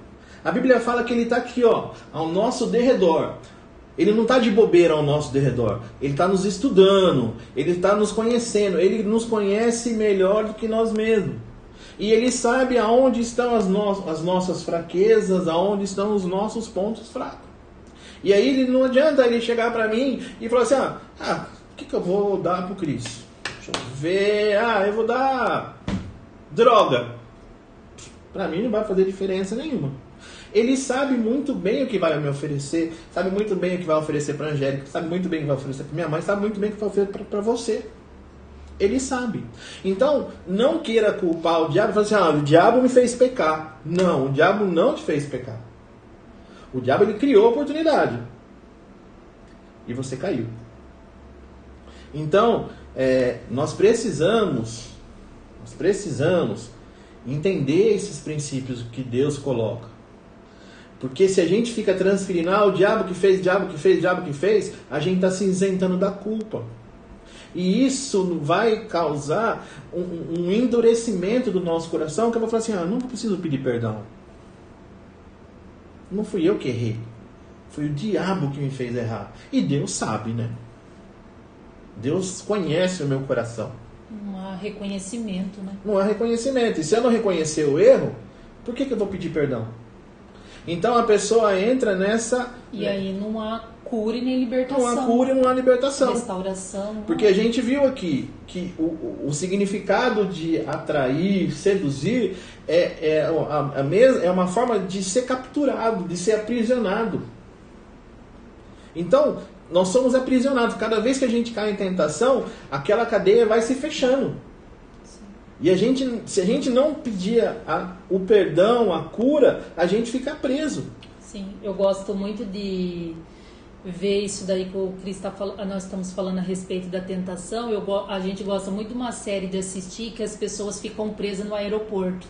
A Bíblia fala que ele está aqui, ó, ao nosso derredor. Ele não está de bobeira ao nosso derredor. Ele está nos estudando. Ele está nos conhecendo. Ele nos conhece melhor do que nós mesmos. E ele sabe aonde estão as, no as nossas fraquezas, aonde estão os nossos pontos fracos. E aí ele não adianta ele chegar para mim e falar assim: ah, ah o que, que eu vou dar pro Cris? Deixa eu ver. Ah, eu vou dar droga. Para mim não vai fazer diferença nenhuma. Ele sabe muito bem o que vai me oferecer, sabe muito bem o que vai oferecer para Angélica, sabe muito bem o que vai oferecer para minha mãe, sabe muito bem o que vai oferecer para você. Ele sabe. Então, não queira culpar o diabo e falar assim: ah, o diabo me fez pecar. Não, o diabo não te fez pecar. O diabo ele criou a oportunidade. E você caiu. Então, é, nós precisamos, nós precisamos entender esses princípios que Deus coloca. Porque se a gente fica transferindo, ah, o diabo que fez, o diabo que fez, o diabo que fez, a gente está se isentando da culpa. E isso vai causar um, um, endurecimento do nosso coração, que eu vou falar assim, ah, não preciso pedir perdão. Não fui eu que errei. Foi o diabo que me fez errar. E Deus sabe, né? Deus conhece o meu coração. Não há reconhecimento, né? Não há reconhecimento. E se eu não reconhecer o erro, por que, que eu vou pedir perdão? Então a pessoa entra nessa. E aí não há cura e nem libertação. Não há cura e não há libertação. Restauração. Porque a gente viu aqui que o, o significado de atrair, seduzir, é, é, a, a mes, é uma forma de ser capturado, de ser aprisionado. Então, nós somos aprisionados. Cada vez que a gente cai em tentação, aquela cadeia vai se fechando. E a gente, se a gente não pedir a, o perdão, a cura, a gente fica preso. Sim, eu gosto muito de ver isso daí que o Cris está falando, nós estamos falando a respeito da tentação. Eu, a gente gosta muito de uma série de assistir que as pessoas ficam presas no aeroporto.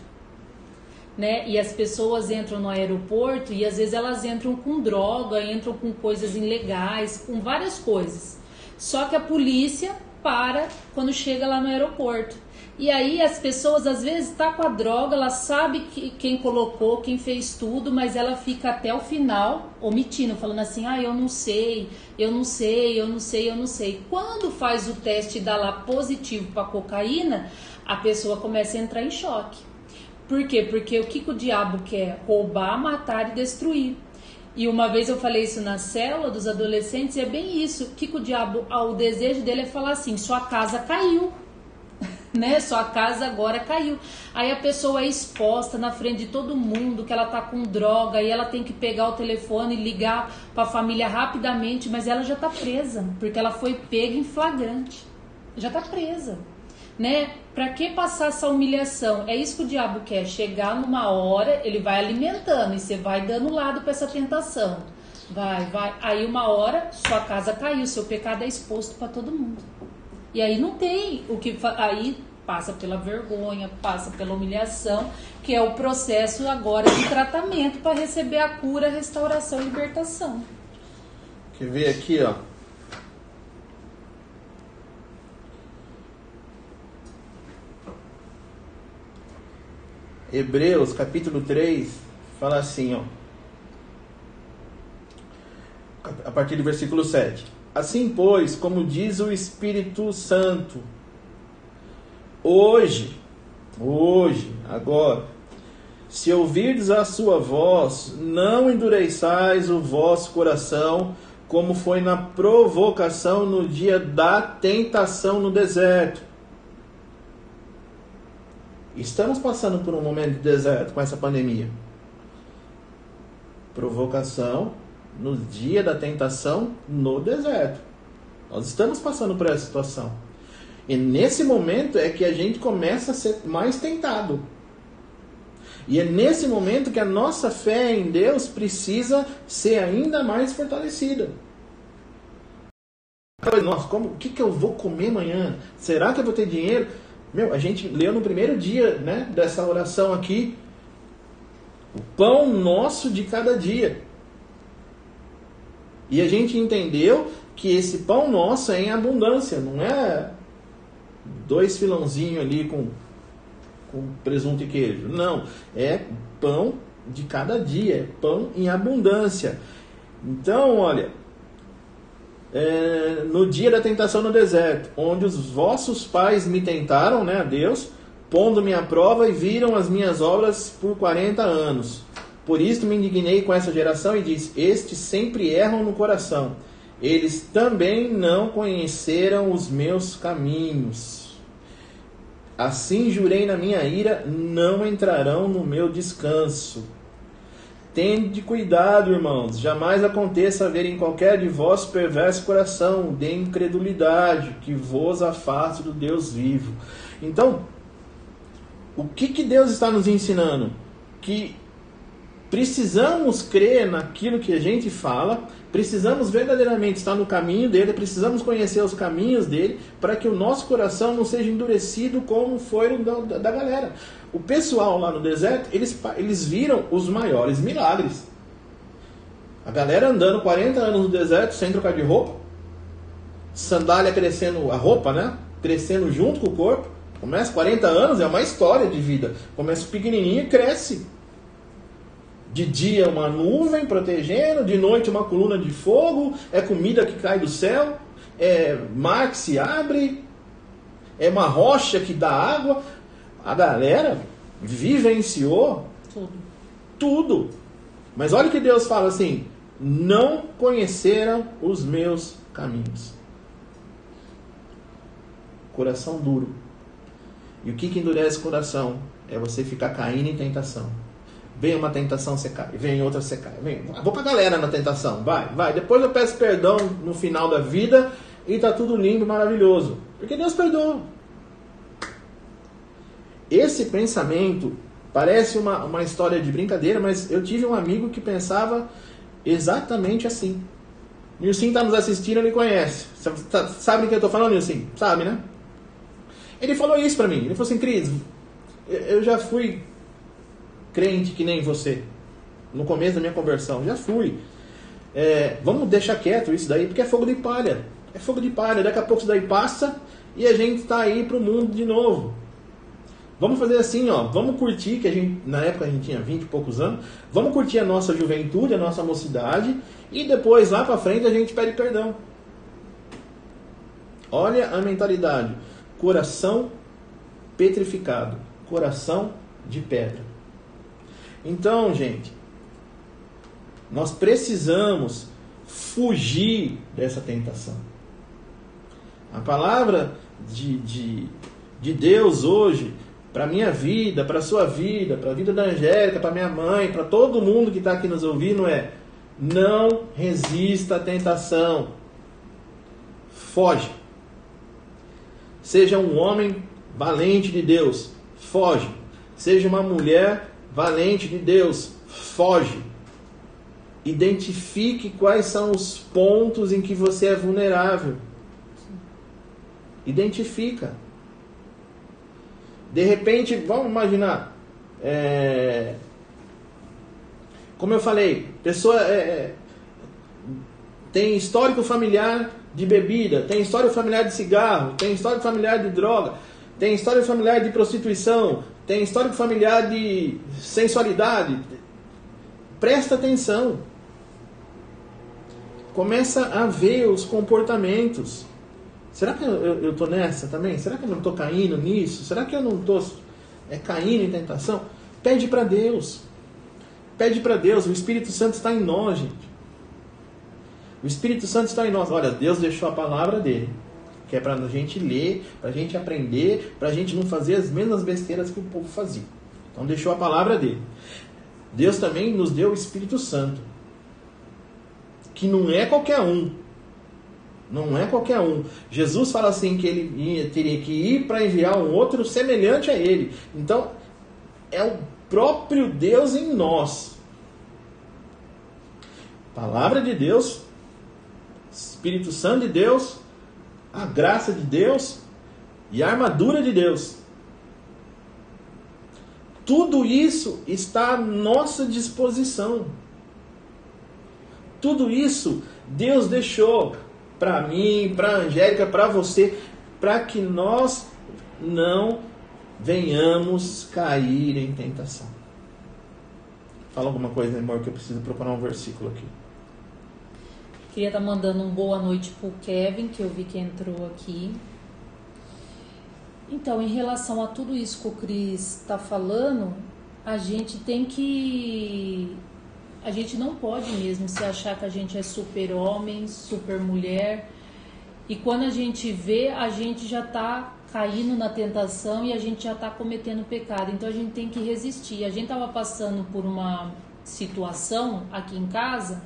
Né? E as pessoas entram no aeroporto e às vezes elas entram com droga, entram com coisas ilegais, com várias coisas. Só que a polícia para quando chega lá no aeroporto. E aí as pessoas às vezes tá com a droga, ela sabe que, quem colocou, quem fez tudo, mas ela fica até o final omitindo, falando assim: "Ah, eu não sei, eu não sei, eu não sei, eu não sei". Quando faz o teste e dá lá positivo para cocaína, a pessoa começa a entrar em choque. Por quê? Porque o que, que o diabo quer? Roubar, matar e destruir. E uma vez eu falei isso na célula dos adolescentes, e é bem isso. O que, que o diabo, ah, o desejo dele é falar assim: sua casa caiu né? Sua casa agora caiu. Aí a pessoa é exposta na frente de todo mundo que ela tá com droga e ela tem que pegar o telefone e ligar para a família rapidamente, mas ela já tá presa, porque ela foi pega em flagrante. Já tá presa. Né? Para que passar essa humilhação? É isso que o diabo quer, chegar numa hora, ele vai alimentando e você vai dando lado para essa tentação. Vai, vai. Aí uma hora sua casa caiu, seu pecado é exposto para todo mundo. E aí não tem o que aí passa pela vergonha, passa pela humilhação, que é o processo agora de tratamento para receber a cura, restauração e libertação. Que ver aqui, ó. Hebreus capítulo 3 fala assim, ó. A partir do versículo 7. Assim, pois, como diz o Espírito Santo, hoje, hoje, agora, se ouvirdes a sua voz, não endureçais o vosso coração, como foi na provocação no dia da tentação no deserto. Estamos passando por um momento de deserto com essa pandemia. Provocação no dia da tentação no deserto. Nós estamos passando por essa situação. E nesse momento é que a gente começa a ser mais tentado. E é nesse momento que a nossa fé em Deus precisa ser ainda mais fortalecida. Nossa, como, o que, que eu vou comer amanhã? Será que eu vou ter dinheiro? Meu, a gente leu no primeiro dia né, dessa oração aqui O pão nosso de cada dia. E a gente entendeu que esse pão nosso é em abundância, não é dois filãozinhos ali com, com presunto e queijo. Não, é pão de cada dia, é pão em abundância. Então, olha, é, no dia da tentação no deserto, onde os vossos pais me tentaram, né, a Deus, pondo-me à prova e viram as minhas obras por 40 anos. Por isso me indignei com essa geração e disse: Estes sempre erram no coração. Eles também não conheceram os meus caminhos. Assim jurei na minha ira: não entrarão no meu descanso. Tende cuidado, irmãos, jamais aconteça haver em qualquer de vós perverso coração de incredulidade que vos afaste do Deus vivo. Então, o que, que Deus está nos ensinando? Que precisamos crer naquilo que a gente fala, precisamos verdadeiramente estar no caminho dele, precisamos conhecer os caminhos dele, para que o nosso coração não seja endurecido como foi o da, da galera. O pessoal lá no deserto, eles, eles viram os maiores milagres. A galera andando 40 anos no deserto sem trocar de roupa, sandália crescendo, a roupa, né? Crescendo junto com o corpo. Começa 40 anos, é uma história de vida. Começa pequenininho e cresce. De dia uma nuvem protegendo, de noite uma coluna de fogo, é comida que cai do céu, é mar que se abre, é uma rocha que dá água. A galera vivenciou Tudo. tudo. Mas olha que Deus fala assim: não conheceram os meus caminhos. Coração duro. E o que, que endurece o coração? É você ficar caindo em tentação. Vem uma tentação, você cai. Vem outra, você cai. Vem. Vou pra galera na tentação. Vai, vai. Depois eu peço perdão no final da vida e tá tudo lindo, maravilhoso. Porque Deus perdoa. Esse pensamento parece uma, uma história de brincadeira, mas eu tive um amigo que pensava exatamente assim. Nilson está nos assistindo, ele conhece. Sabe do que eu estou falando, Nilson? Sabe, né? Ele falou isso para mim. Ele falou assim, Cris, eu já fui crente que nem você. No começo da minha conversão, já fui. É, vamos deixar quieto isso daí, porque é fogo de palha. É fogo de palha. Daqui a pouco isso daí passa e a gente está aí para o mundo de novo. Vamos fazer assim, ó, vamos curtir, que a gente, na época a gente tinha 20 e poucos anos, vamos curtir a nossa juventude, a nossa mocidade, e depois lá para frente a gente pede perdão. Olha a mentalidade. Coração petrificado, coração de pedra. Então, gente, nós precisamos fugir dessa tentação. A palavra de, de, de Deus hoje para minha vida, para a sua vida, para a vida da Angélica, para minha mãe, para todo mundo que está aqui nos ouvindo é: não resista à tentação. Foge. Seja um homem valente de Deus, foge. Seja uma mulher valente de Deus, foge. Identifique quais são os pontos em que você é vulnerável. Identifica. De repente, vamos imaginar. É, como eu falei, pessoa é, é, tem histórico familiar de bebida, tem histórico familiar de cigarro, tem histórico familiar de droga, tem histórico familiar de prostituição, tem histórico familiar de sensualidade. Presta atenção. Começa a ver os comportamentos. Será que eu estou nessa também? Será que eu não estou caindo nisso? Será que eu não estou é, caindo em tentação? Pede para Deus. Pede para Deus. O Espírito Santo está em nós, gente. O Espírito Santo está em nós. Olha, Deus deixou a palavra dele. Que é para a gente ler, para a gente aprender, para a gente não fazer as mesmas besteiras que o povo fazia. Então deixou a palavra dele. Deus também nos deu o Espírito Santo. Que não é qualquer um. Não é qualquer um. Jesus fala assim que ele ia, teria que ir para enviar um outro semelhante a ele. Então, é o próprio Deus em nós. Palavra de Deus, Espírito Santo de Deus, a graça de Deus e a armadura de Deus. Tudo isso está à nossa disposição. Tudo isso Deus deixou para mim, para Angélica, para você, para que nós não venhamos cair em tentação. Fala alguma coisa, amor, que eu preciso procurar um versículo aqui. Queria estar tá mandando um boa noite pro Kevin, que eu vi que entrou aqui. Então, em relação a tudo isso que o Cris está falando, a gente tem que. A gente não pode mesmo se achar que a gente é super homem, super mulher. E quando a gente vê, a gente já está caindo na tentação e a gente já está cometendo pecado. Então a gente tem que resistir. A gente estava passando por uma situação aqui em casa,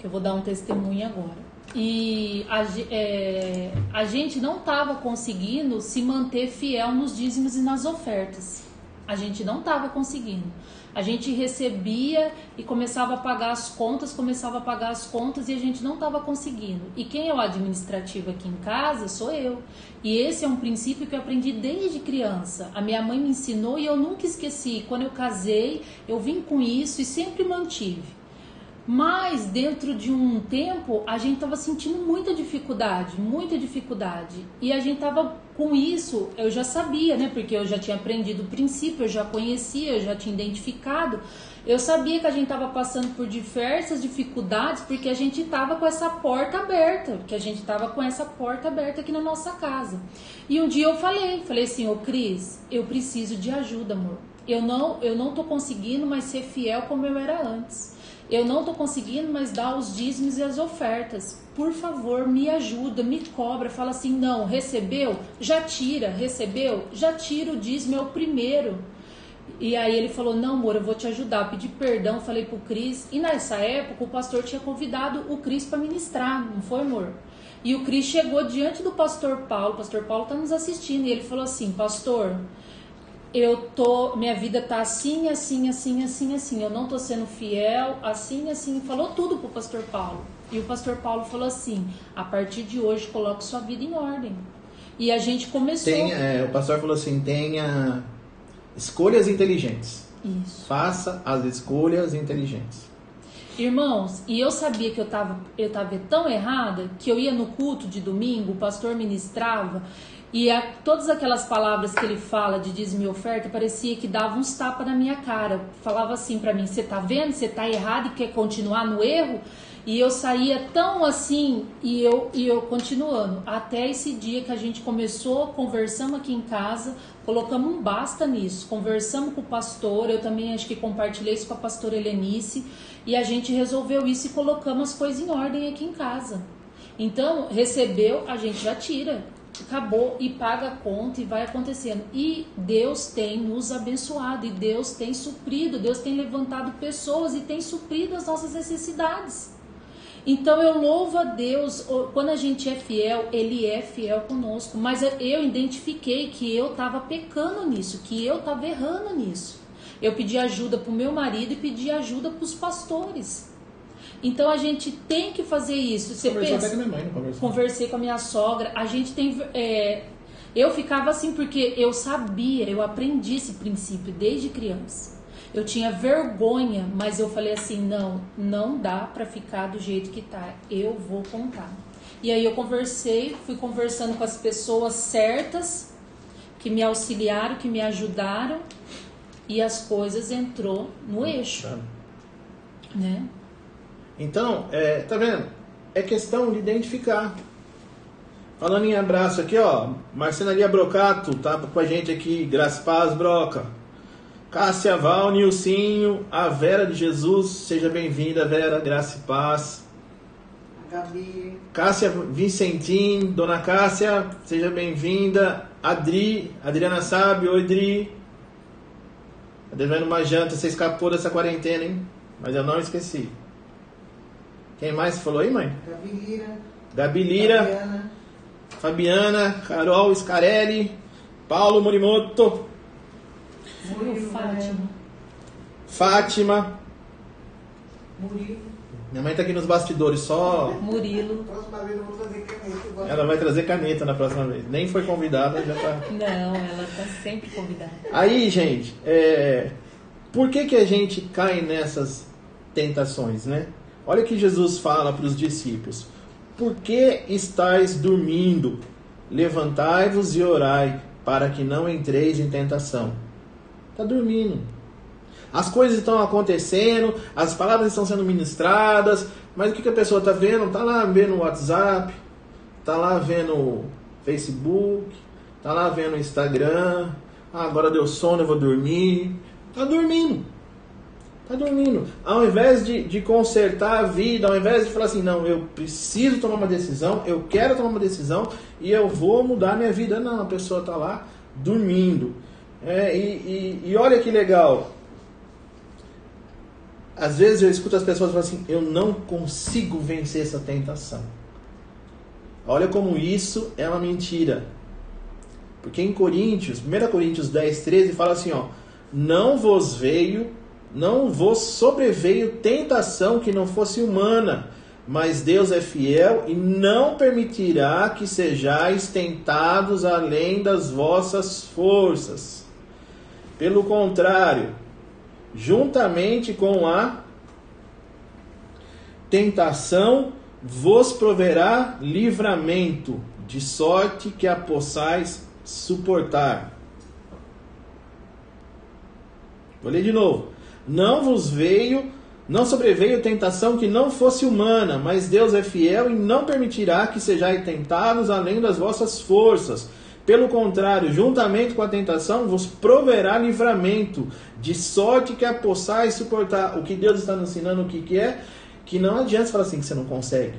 que eu vou dar um testemunho agora. E a, é, a gente não estava conseguindo se manter fiel nos dízimos e nas ofertas. A gente não estava conseguindo. A gente recebia e começava a pagar as contas, começava a pagar as contas e a gente não estava conseguindo. E quem é o administrativo aqui em casa sou eu. E esse é um princípio que eu aprendi desde criança. A minha mãe me ensinou e eu nunca esqueci. Quando eu casei, eu vim com isso e sempre mantive. Mas dentro de um tempo a gente estava sentindo muita dificuldade, muita dificuldade. E a gente estava com isso, eu já sabia, né? Porque eu já tinha aprendido o princípio, eu já conhecia, eu já tinha identificado. Eu sabia que a gente estava passando por diversas dificuldades porque a gente estava com essa porta aberta, que a gente estava com essa porta aberta aqui na nossa casa. E um dia eu falei, falei assim, ô Cris, eu preciso de ajuda, amor. Eu não, eu não tô conseguindo mais ser fiel como eu era antes. Eu não estou conseguindo mais dar os dízimos e as ofertas. Por favor, me ajuda, me cobra. Fala assim: não, recebeu? Já tira. Recebeu? Já tira o dízimo, é o primeiro. E aí ele falou: Não, amor, eu vou te ajudar. Pedi perdão, falei pro Cris. E nessa época o pastor tinha convidado o Cris para ministrar, não foi, amor? E o Cris chegou diante do pastor Paulo. O pastor Paulo está nos assistindo. E ele falou assim: Pastor, eu tô, minha vida tá assim, assim, assim, assim, assim. Eu não tô sendo fiel, assim, assim. Falou tudo pro pastor Paulo. E o pastor Paulo falou assim: a partir de hoje coloque sua vida em ordem. E a gente começou. Tenha, é, o pastor falou assim: tenha escolhas inteligentes. Isso. Faça as escolhas inteligentes. Irmãos, e eu sabia que eu estava eu tava tão errada que eu ia no culto de domingo, o pastor ministrava e a, todas aquelas palavras que ele fala de dízimo e oferta, parecia que dava uns tapas na minha cara. Falava assim para mim: você tá vendo? Você tá errado e quer continuar no erro? E eu saía tão assim e eu, e eu continuando. Até esse dia que a gente começou, conversamos aqui em casa, colocamos um basta nisso. Conversamos com o pastor, eu também acho que compartilhei isso com a pastora Helenice. E a gente resolveu isso e colocamos as coisas em ordem aqui em casa. Então, recebeu, a gente já tira acabou e paga a conta e vai acontecendo. E Deus tem nos abençoado e Deus tem suprido, Deus tem levantado pessoas e tem suprido as nossas necessidades. Então eu louvo a Deus, quando a gente é fiel, Ele é fiel conosco. Mas eu identifiquei que eu estava pecando nisso, que eu estava errando nisso. Eu pedi ajuda para o meu marido e pedi ajuda para os pastores. Então a gente tem que fazer isso. Você Conversou pensa? até com a minha mãe, não conversou? Conversei com a minha sogra. A gente tem. É, eu ficava assim porque eu sabia, eu aprendi esse princípio desde criança. Eu tinha vergonha, mas eu falei assim: não, não dá para ficar do jeito que tá. Eu vou contar. E aí eu conversei, fui conversando com as pessoas certas que me auxiliaram, que me ajudaram e as coisas entrou no eixo, né? Então, é, tá vendo? É questão de identificar. Falando em abraço aqui, ó. Marcenaria Brocato tá com a gente aqui. Graças Paz Broca. Cássia Val, Nilcinho, a Vera de Jesus. Seja bem-vinda, Vera. Graça e paz. Gabi. Cássia Vicentim, Dona Cássia, seja bem-vinda. Adri, Adriana Sabe, oi Adri. Tá devendo uma janta, você escapou dessa quarentena, hein? Mas eu não esqueci. Quem mais falou aí, mãe? Gabi Lira. Gabi Lira, Fabiana. Fabiana, Carol Scarelli, Paulo Morimoto, Murilo. Fátima. Fátima. Murilo. Minha mãe tá aqui nos bastidores, só. Murilo. Próxima vez eu vou trazer quem é que eu gosto Ela vai trazer caneta na próxima vez. Nem foi convidada, já tá. Não, ela tá sempre convidada. Aí, gente, é... por que, que a gente cai nessas tentações, né? Olha o que Jesus fala para os discípulos. Por que estáis dormindo? Levantai-vos e orai, para que não entreis em tentação. Está dormindo. As coisas estão acontecendo, as palavras estão sendo ministradas, mas o que, que a pessoa está vendo? Está lá vendo o WhatsApp, está lá vendo o Facebook, está lá vendo o Instagram. Ah, agora deu sono, eu vou dormir. Está dormindo. Está dormindo. Ao invés de, de consertar a vida, ao invés de falar assim, não, eu preciso tomar uma decisão, eu quero tomar uma decisão e eu vou mudar minha vida. Não, a pessoa está lá dormindo. É, e, e, e olha que legal. Às vezes eu escuto as pessoas falando assim: eu não consigo vencer essa tentação. Olha como isso é uma mentira. Porque em Coríntios, 1 Coríntios 10, 13, fala assim: ó, não vos veio, não vos sobreveio tentação que não fosse humana, mas Deus é fiel e não permitirá que sejais tentados além das vossas forças. Pelo contrário, juntamente com a tentação, vos proverá livramento, de sorte que a possais suportar. Vou ler de novo. Não vos veio, não sobreveio tentação que não fosse humana, mas Deus é fiel e não permitirá que sejais tentados além das vossas forças. Pelo contrário, juntamente com a tentação, vos proverá livramento, de sorte que a possais suportar. O que Deus está nos ensinando, o que, que é? Que não adianta falar assim que você não consegue.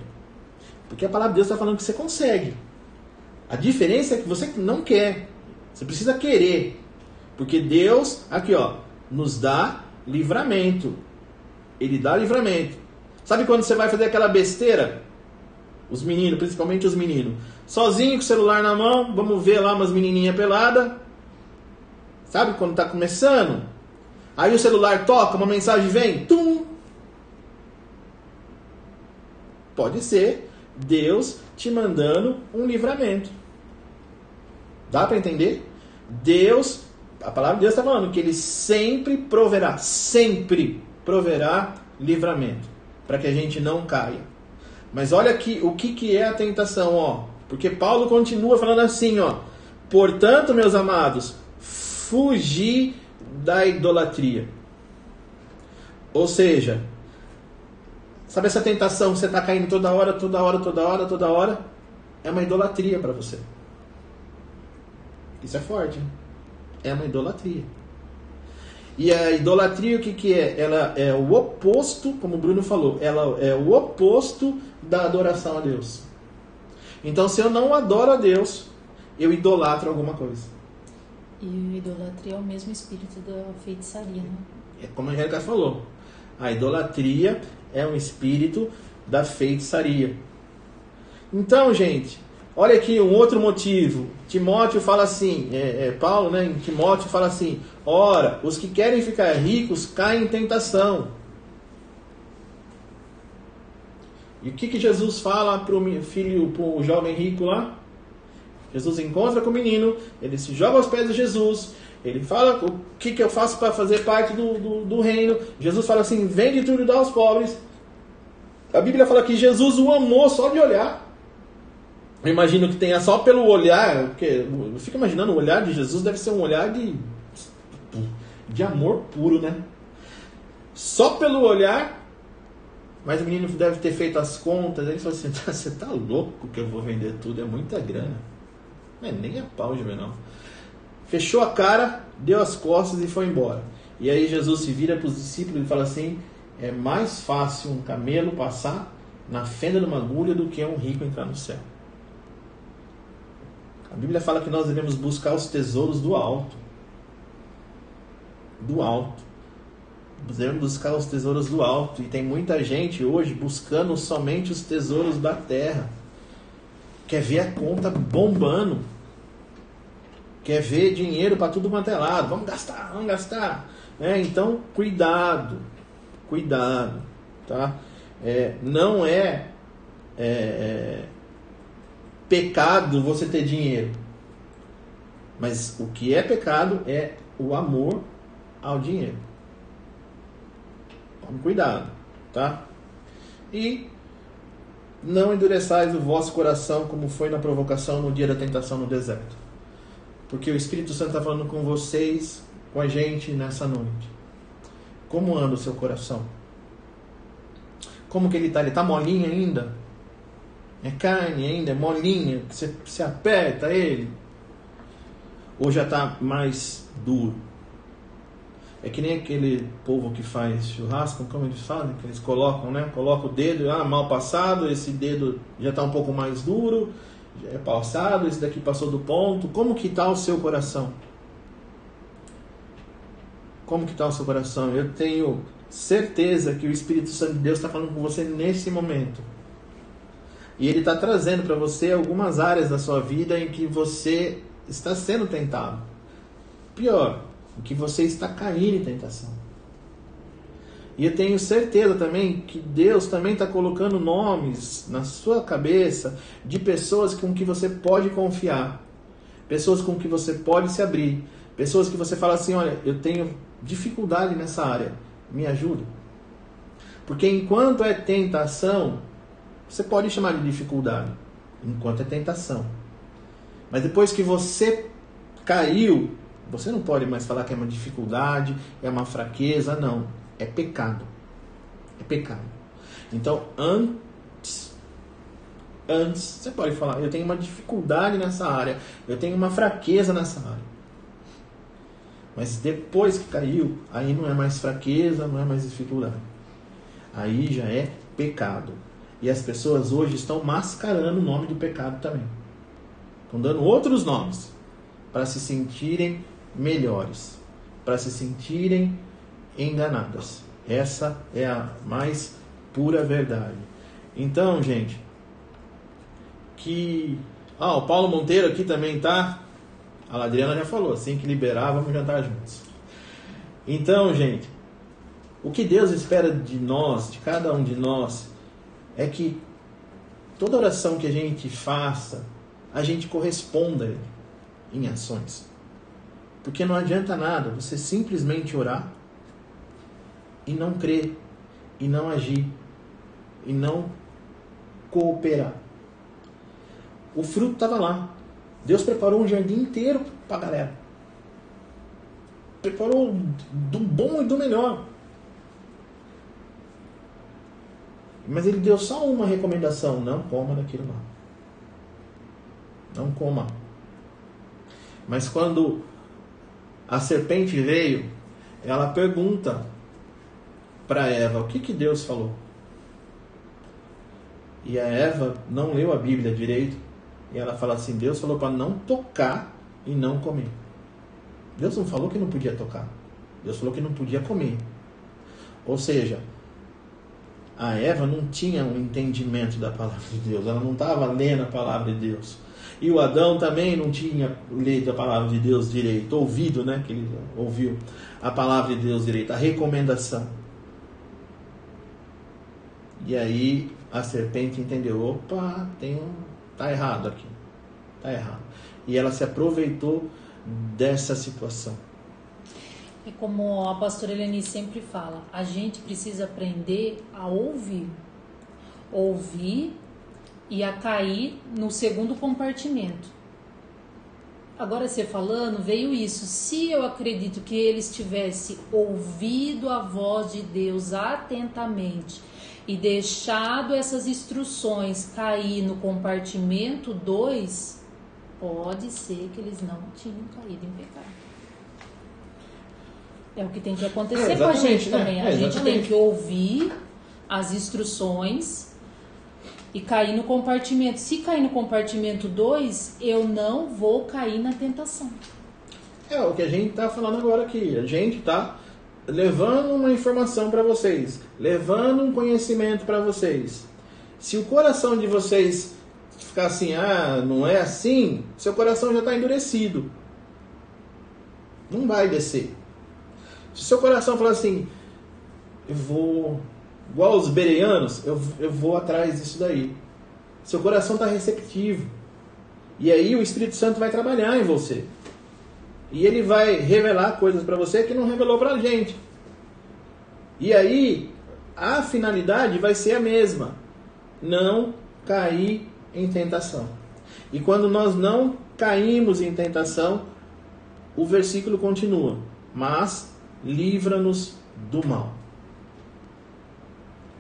Porque a palavra de Deus está falando que você consegue. A diferença é que você não quer. Você precisa querer. Porque Deus, aqui ó, nos dá livramento. Ele dá livramento. Sabe quando você vai fazer aquela besteira? Os meninos, principalmente os meninos. Sozinho com o celular na mão, vamos ver lá umas menininhas peladas. Sabe quando está começando? Aí o celular toca, uma mensagem vem, tum! Pode ser Deus te mandando um livramento. Dá para entender? Deus, a palavra de Deus está falando que Ele sempre proverá, sempre proverá livramento, para que a gente não caia. Mas olha aqui o que, que é a tentação, ó. Porque Paulo continua falando assim, ó. Portanto, meus amados, fugi da idolatria. Ou seja, sabe essa tentação que você está caindo toda hora, toda hora, toda hora, toda hora? É uma idolatria para você. Isso é forte. Hein? É uma idolatria. E a idolatria, o que, que é? Ela é o oposto, como o Bruno falou, ela é o oposto da adoração a Deus. Então, se eu não adoro a Deus, eu idolatro alguma coisa. E idolatria é o mesmo espírito da feitiçaria, né? É como a Angélica falou. A idolatria é um espírito da feitiçaria. Então, gente, olha aqui um outro motivo. Timóteo fala assim, é, é, Paulo, né, em Timóteo fala assim: ora, os que querem ficar ricos caem em tentação. E o que, que Jesus fala para o filho, para o jovem rico lá? Jesus encontra com o menino, ele se joga aos pés de Jesus, ele fala o que, que eu faço para fazer parte do, do, do, reino. Jesus fala assim: vende tudo e dá aos pobres. A Bíblia fala que Jesus o amou só de olhar. Eu imagino que tenha só pelo olhar, porque eu fico imaginando o olhar de Jesus deve ser um olhar de, de amor puro, né? Só pelo olhar, mas o menino deve ter feito as contas. Ele falou assim: você tá louco que eu vou vender tudo? É muita grana. Não é nem a pau de não. Fechou a cara, deu as costas e foi embora. E aí Jesus se vira para os discípulos e fala assim: é mais fácil um camelo passar na fenda de uma agulha do que um rico entrar no céu. A Bíblia fala que nós devemos buscar os tesouros do alto. Do alto. Devemos buscar os tesouros do alto. E tem muita gente hoje buscando somente os tesouros da terra. Quer ver a conta bombando. Quer ver dinheiro para tudo quanto é lado. Vamos gastar, vamos gastar. É, então, cuidado. Cuidado. Tá? É, não é, é, é pecado você ter dinheiro. Mas o que é pecado é o amor ao dinheiro. Tome cuidado, tá? E não endureçais o vosso coração como foi na provocação no dia da tentação no deserto. Porque o Espírito Santo está falando com vocês, com a gente nessa noite. Como anda o seu coração? Como que ele está? Ele está molinho ainda? É carne ainda? É molinha? Você, você aperta ele? Ou já está mais duro? É que nem aquele povo que faz churrasco, como eles fazem, que eles colocam, né? Coloca o dedo, ah, mal passado, esse dedo já está um pouco mais duro, é passado, esse daqui passou do ponto. Como que está o seu coração? Como que está o seu coração? Eu tenho certeza que o Espírito Santo de Deus está falando com você nesse momento. E ele está trazendo para você algumas áreas da sua vida em que você está sendo tentado. Pior, em que você está caindo em tentação. E eu tenho certeza também que Deus também está colocando nomes na sua cabeça de pessoas com que você pode confiar, pessoas com que você pode se abrir, pessoas que você fala assim: olha, eu tenho dificuldade nessa área, me ajuda. Porque enquanto é tentação, você pode chamar de dificuldade, enquanto é tentação. Mas depois que você caiu, você não pode mais falar que é uma dificuldade, é uma fraqueza, não. É pecado. É pecado. Então, antes, antes, você pode falar, eu tenho uma dificuldade nessa área, eu tenho uma fraqueza nessa área. Mas depois que caiu, aí não é mais fraqueza, não é mais dificuldade. Aí já é pecado. E as pessoas hoje estão mascarando o nome do pecado também. Estão dando outros nomes para se sentirem melhores, para se sentirem enganadas. Essa é a mais pura verdade. Então, gente, que. Ah, o Paulo Monteiro aqui também tá. A Adriana já falou, assim que liberar, vamos jantar juntos. Então, gente, o que Deus espera de nós, de cada um de nós, é que toda oração que a gente faça, a gente corresponda em ações. Porque não adianta nada você simplesmente orar e não crer, e não agir, e não cooperar. O fruto estava lá. Deus preparou um jardim inteiro para a galera. Preparou do bom e do melhor. Mas ele deu só uma recomendação: não coma daquilo lá. Não coma. Mas quando a serpente veio, ela pergunta para Eva: o que, que Deus falou? E a Eva não leu a Bíblia direito. E ela fala assim: Deus falou para não tocar e não comer. Deus não falou que não podia tocar. Deus falou que não podia comer. Ou seja, a Eva não tinha um entendimento da palavra de Deus. Ela não estava lendo a palavra de Deus. E o Adão também não tinha lido a palavra de Deus direito, ouvido, né? Que ele ouviu a palavra de Deus direito, a recomendação. E aí a serpente entendeu, opa, tem um, tá errado aqui, tá errado. E ela se aproveitou dessa situação. É como a pastora Eleni sempre fala, a gente precisa aprender a ouvir. Ouvir e a cair no segundo compartimento. Agora você falando, veio isso. Se eu acredito que eles tivesse ouvido a voz de Deus atentamente e deixado essas instruções cair no compartimento 2, pode ser que eles não tinham caído em pecado. É o que tem que acontecer É, com a gente né? também. É, a gente tem que ouvir as instruções e cair no compartimento. Se cair no compartimento 2, eu não vou cair na tentação. É o que a gente está falando agora aqui. A gente está levando uma informação para vocês, levando um conhecimento para vocês. Se o coração de vocês ficar assim, ah, não é assim, seu coração já está endurecido. Não vai descer. Se seu coração falar assim, eu vou, igual os bereanos, eu, eu vou atrás disso daí. Seu coração está receptivo. E aí o Espírito Santo vai trabalhar em você. E ele vai revelar coisas para você que não revelou para a gente. E aí a finalidade vai ser a mesma: não cair em tentação. E quando nós não caímos em tentação, o versículo continua: mas livra-nos do mal.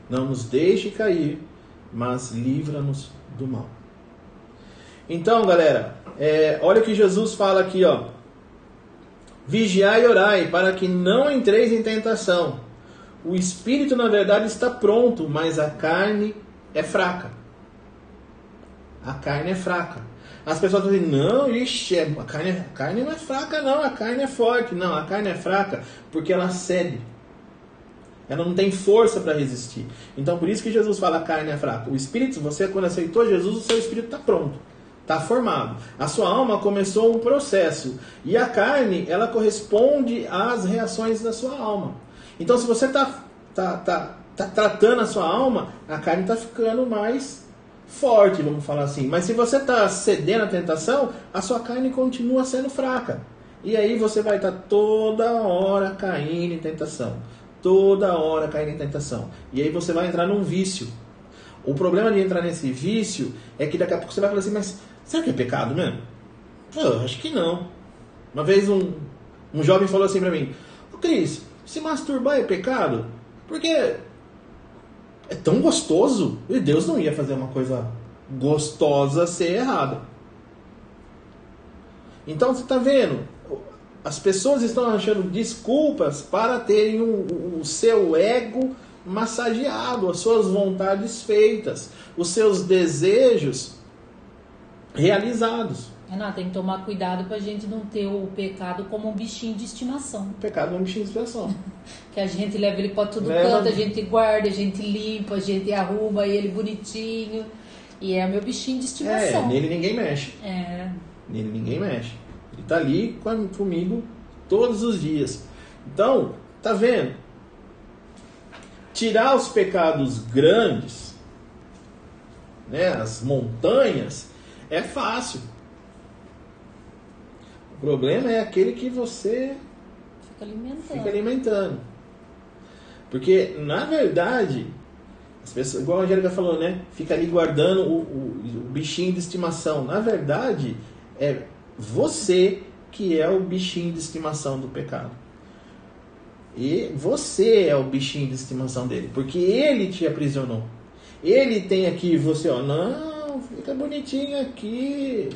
Não nos deixe cair, mas livra-nos do mal. Então, galera, é, olha o que Jesus fala aqui, ó. Vigiai e orai, para que não entreis em tentação. O espírito, na verdade, está pronto, mas a carne é fraca. A carne é fraca. As pessoas dizem, não, ixi, é, a carne, a carne não é fraca, não, a carne é forte. Não, a carne é fraca porque ela cede. Ela não tem força para resistir. Então, por isso que Jesus fala a carne é fraca. O espírito, você quando aceitou Jesus, o seu espírito está pronto. Está formado. A sua alma começou um processo. E a carne, ela corresponde às reações da sua alma. Então, se você está tá, tá, tá tratando a sua alma, a carne está ficando mais forte, vamos falar assim. Mas se você está cedendo à tentação, a sua carne continua sendo fraca. E aí você vai estar tá toda hora caindo em tentação. Toda hora caindo em tentação. E aí você vai entrar num vício. O problema de entrar nesse vício é que daqui a pouco você vai falar assim, mas será que é pecado mesmo? Eu acho que não. Uma vez um, um jovem falou assim para mim, ô Cris, se masturbar é pecado? Porque é tão gostoso. E Deus não ia fazer uma coisa gostosa ser errada. Então você está vendo? As pessoas estão achando desculpas para terem o, o seu ego massageado, as suas vontades feitas, os seus desejos realizados. Renato, tem que tomar cuidado para a gente não ter o pecado como um bichinho de estimação. O pecado é um bichinho de estimação. que a gente leva ele para todo leva... canto, a gente guarda, a gente limpa, a gente arruma ele bonitinho. E é o meu bichinho de estimação. É, nele ninguém mexe. É. Nele ninguém mexe. Ele tá ali comigo todos os dias. Então, tá vendo? Tirar os pecados grandes, né, as montanhas, é fácil. O problema é aquele que você fica alimentando. Fica alimentando. Porque, na verdade, as pessoas, igual a Angélica falou, né? Fica ali guardando o, o, o bichinho de estimação. Na verdade, é você que é o bichinho de estimação do pecado. E você é o bichinho de estimação dele, porque ele te aprisionou. Ele tem aqui você, ó, não, fica bonitinho aqui.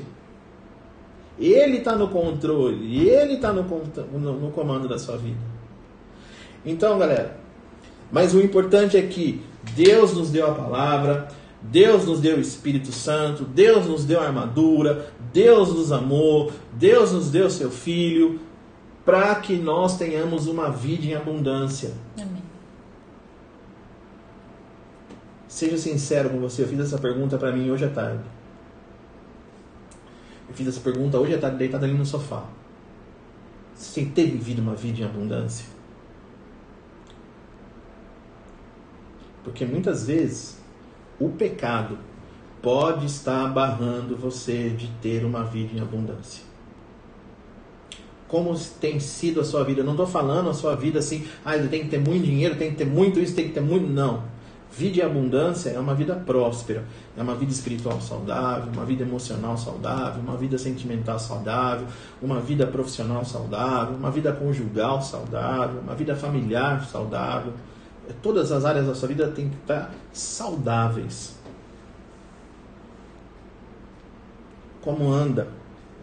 Ele está no controle, ele está no, no, no comando da sua vida. Então, galera, mas o importante é que Deus nos deu a palavra, Deus nos deu o Espírito Santo, Deus nos deu a armadura, Deus nos amou, Deus nos deu seu Filho, para que nós tenhamos uma vida em abundância. Amém. Seja sincero com você, eu fiz essa pergunta para mim hoje à tarde. Eu fiz essa pergunta hoje à tarde, deitado ali no sofá. Você tem ter vivido uma vida em abundância? Porque muitas vezes o pecado pode estar barrando você de ter uma vida em abundância. Como tem sido a sua vida? Eu não estou falando a sua vida assim, ah, tem que ter muito dinheiro, tem que ter muito isso, tem que ter muito. Não. Vida em abundância é uma vida próspera, é uma vida espiritual saudável, uma vida emocional saudável, uma vida sentimental saudável, uma vida profissional saudável, uma vida conjugal saudável, uma vida familiar saudável. É, todas as áreas da sua vida têm que estar saudáveis. Como anda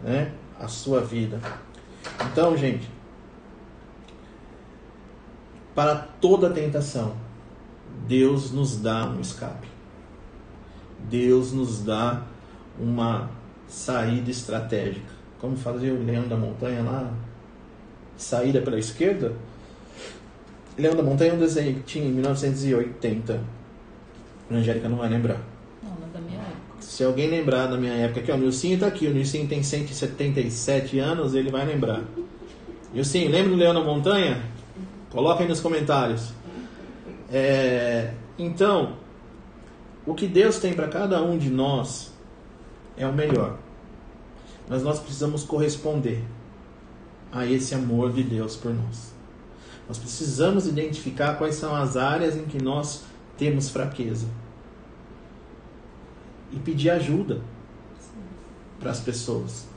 né, a sua vida. Então, gente, para toda tentação, Deus nos dá um escape. Deus nos dá uma saída estratégica. Como fazia o Leão da Montanha lá? Saída pela esquerda? Leão da Montanha é um desenho que tinha em 1980. A Angélica não vai lembrar. Não, não é da minha época. Se alguém lembrar da minha época, aqui, ó, o Nilcinho tá aqui. O Nilcinho tem 177 anos, ele vai lembrar. Nilcinho, lembra do Leão da Montanha? Coloca aí nos comentários. É, então, o que Deus tem para cada um de nós é o melhor. mas nós precisamos corresponder a esse amor de Deus por nós. Nós precisamos identificar quais são as áreas em que nós temos fraqueza e pedir ajuda para as pessoas.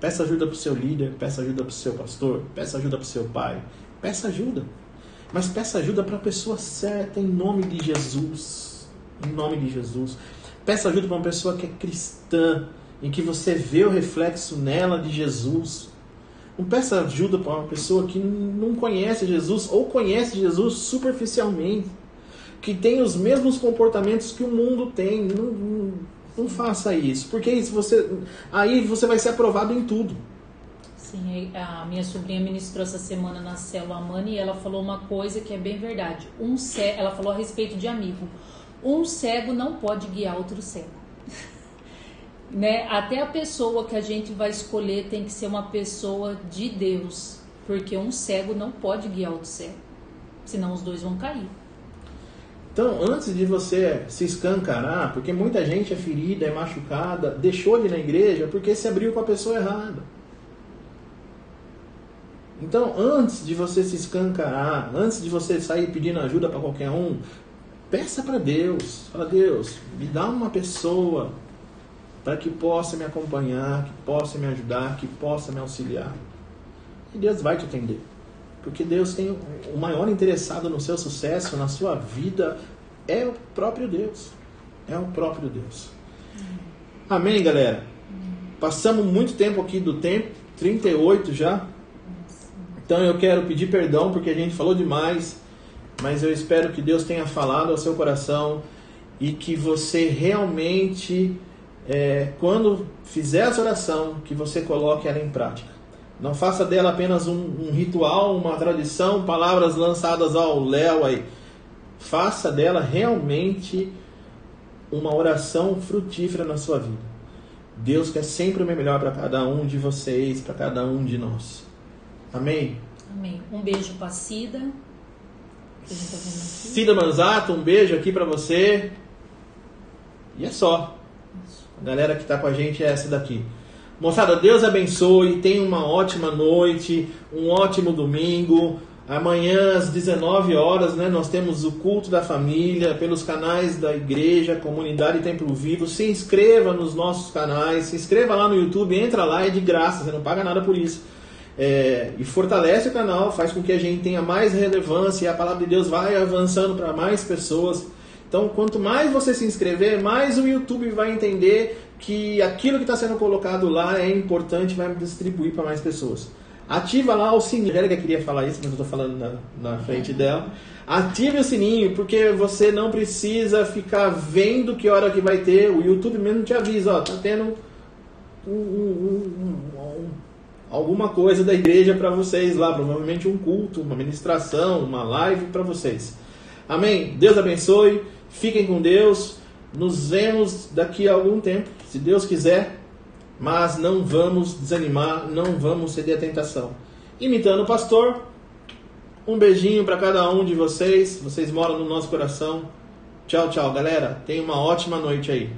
Peça ajuda para o seu líder, peça ajuda para o seu pastor, peça ajuda para o seu pai, peça ajuda. Mas peça ajuda para a pessoa certa, em nome de Jesus. Em nome de Jesus. Peça ajuda para uma pessoa que é cristã, em que você vê o reflexo nela de Jesus. Não peça ajuda para uma pessoa que não conhece Jesus ou conhece Jesus superficialmente, que tem os mesmos comportamentos que o mundo tem. Não, não, não faça isso, porque você, aí você vai ser aprovado em tudo. Sim, a minha sobrinha ministrou essa semana na célula Mani e ela falou uma coisa que é bem verdade. Um cego, ela falou a respeito de amigo. Um cego não pode guiar outro cego. né? Até a pessoa que a gente vai escolher tem que ser uma pessoa de Deus, porque um cego não pode guiar outro cego, senão os dois vão cair. Então, antes de você se escancarar, porque muita gente é ferida, é machucada, deixou de ir na igreja porque se abriu com a pessoa errada. Então, antes de você se escancarar, antes de você sair pedindo ajuda para qualquer um, peça para Deus. Fala, Deus, me dá uma pessoa para que possa me acompanhar, que possa me ajudar, que possa me auxiliar. E Deus vai te atender. Porque Deus tem o maior interessado no seu sucesso, na sua vida, é o próprio Deus. É o próprio Deus. Amém, galera? Passamos muito tempo aqui do tempo, 38 já. Então eu quero pedir perdão porque a gente falou demais, mas eu espero que Deus tenha falado ao seu coração e que você realmente, é, quando fizer essa oração, que você coloque ela em prática. Não faça dela apenas um, um ritual, uma tradição, palavras lançadas ao léu aí. Faça dela realmente uma oração frutífera na sua vida. Deus quer sempre o melhor para cada um de vocês, para cada um de nós. Amém? Amém. Um beijo para Cida. Tá Cida Manzato, um beijo aqui para você. E é só. A galera que está com a gente é essa daqui. Moçada, Deus abençoe. Tenha uma ótima noite, um ótimo domingo. Amanhã às 19 horas, né, nós temos o culto da família pelos canais da igreja, comunidade Templo Vivo. Se inscreva nos nossos canais, se inscreva lá no YouTube, entra lá, é de graça, você não paga nada por isso é, e fortalece o canal, faz com que a gente tenha mais relevância e a palavra de Deus vai avançando para mais pessoas. Então, quanto mais você se inscrever, mais o YouTube vai entender que aquilo que está sendo colocado lá é importante vai distribuir para mais pessoas. Ativa lá o sininho. A Angélica queria falar isso, mas eu estou falando na, na frente dela. Ative o sininho, porque você não precisa ficar vendo que hora que vai ter. O YouTube mesmo te avisa, ó, tá tendo um, um, um, um alguma coisa da igreja para vocês lá, provavelmente um culto, uma ministração, uma live para vocês. Amém? Deus abençoe, fiquem com Deus, nos vemos daqui a algum tempo, se Deus quiser, mas não vamos desanimar, não vamos ceder à tentação. Imitando o pastor, um beijinho para cada um de vocês, vocês moram no nosso coração. Tchau, tchau, galera. Tenha uma ótima noite aí.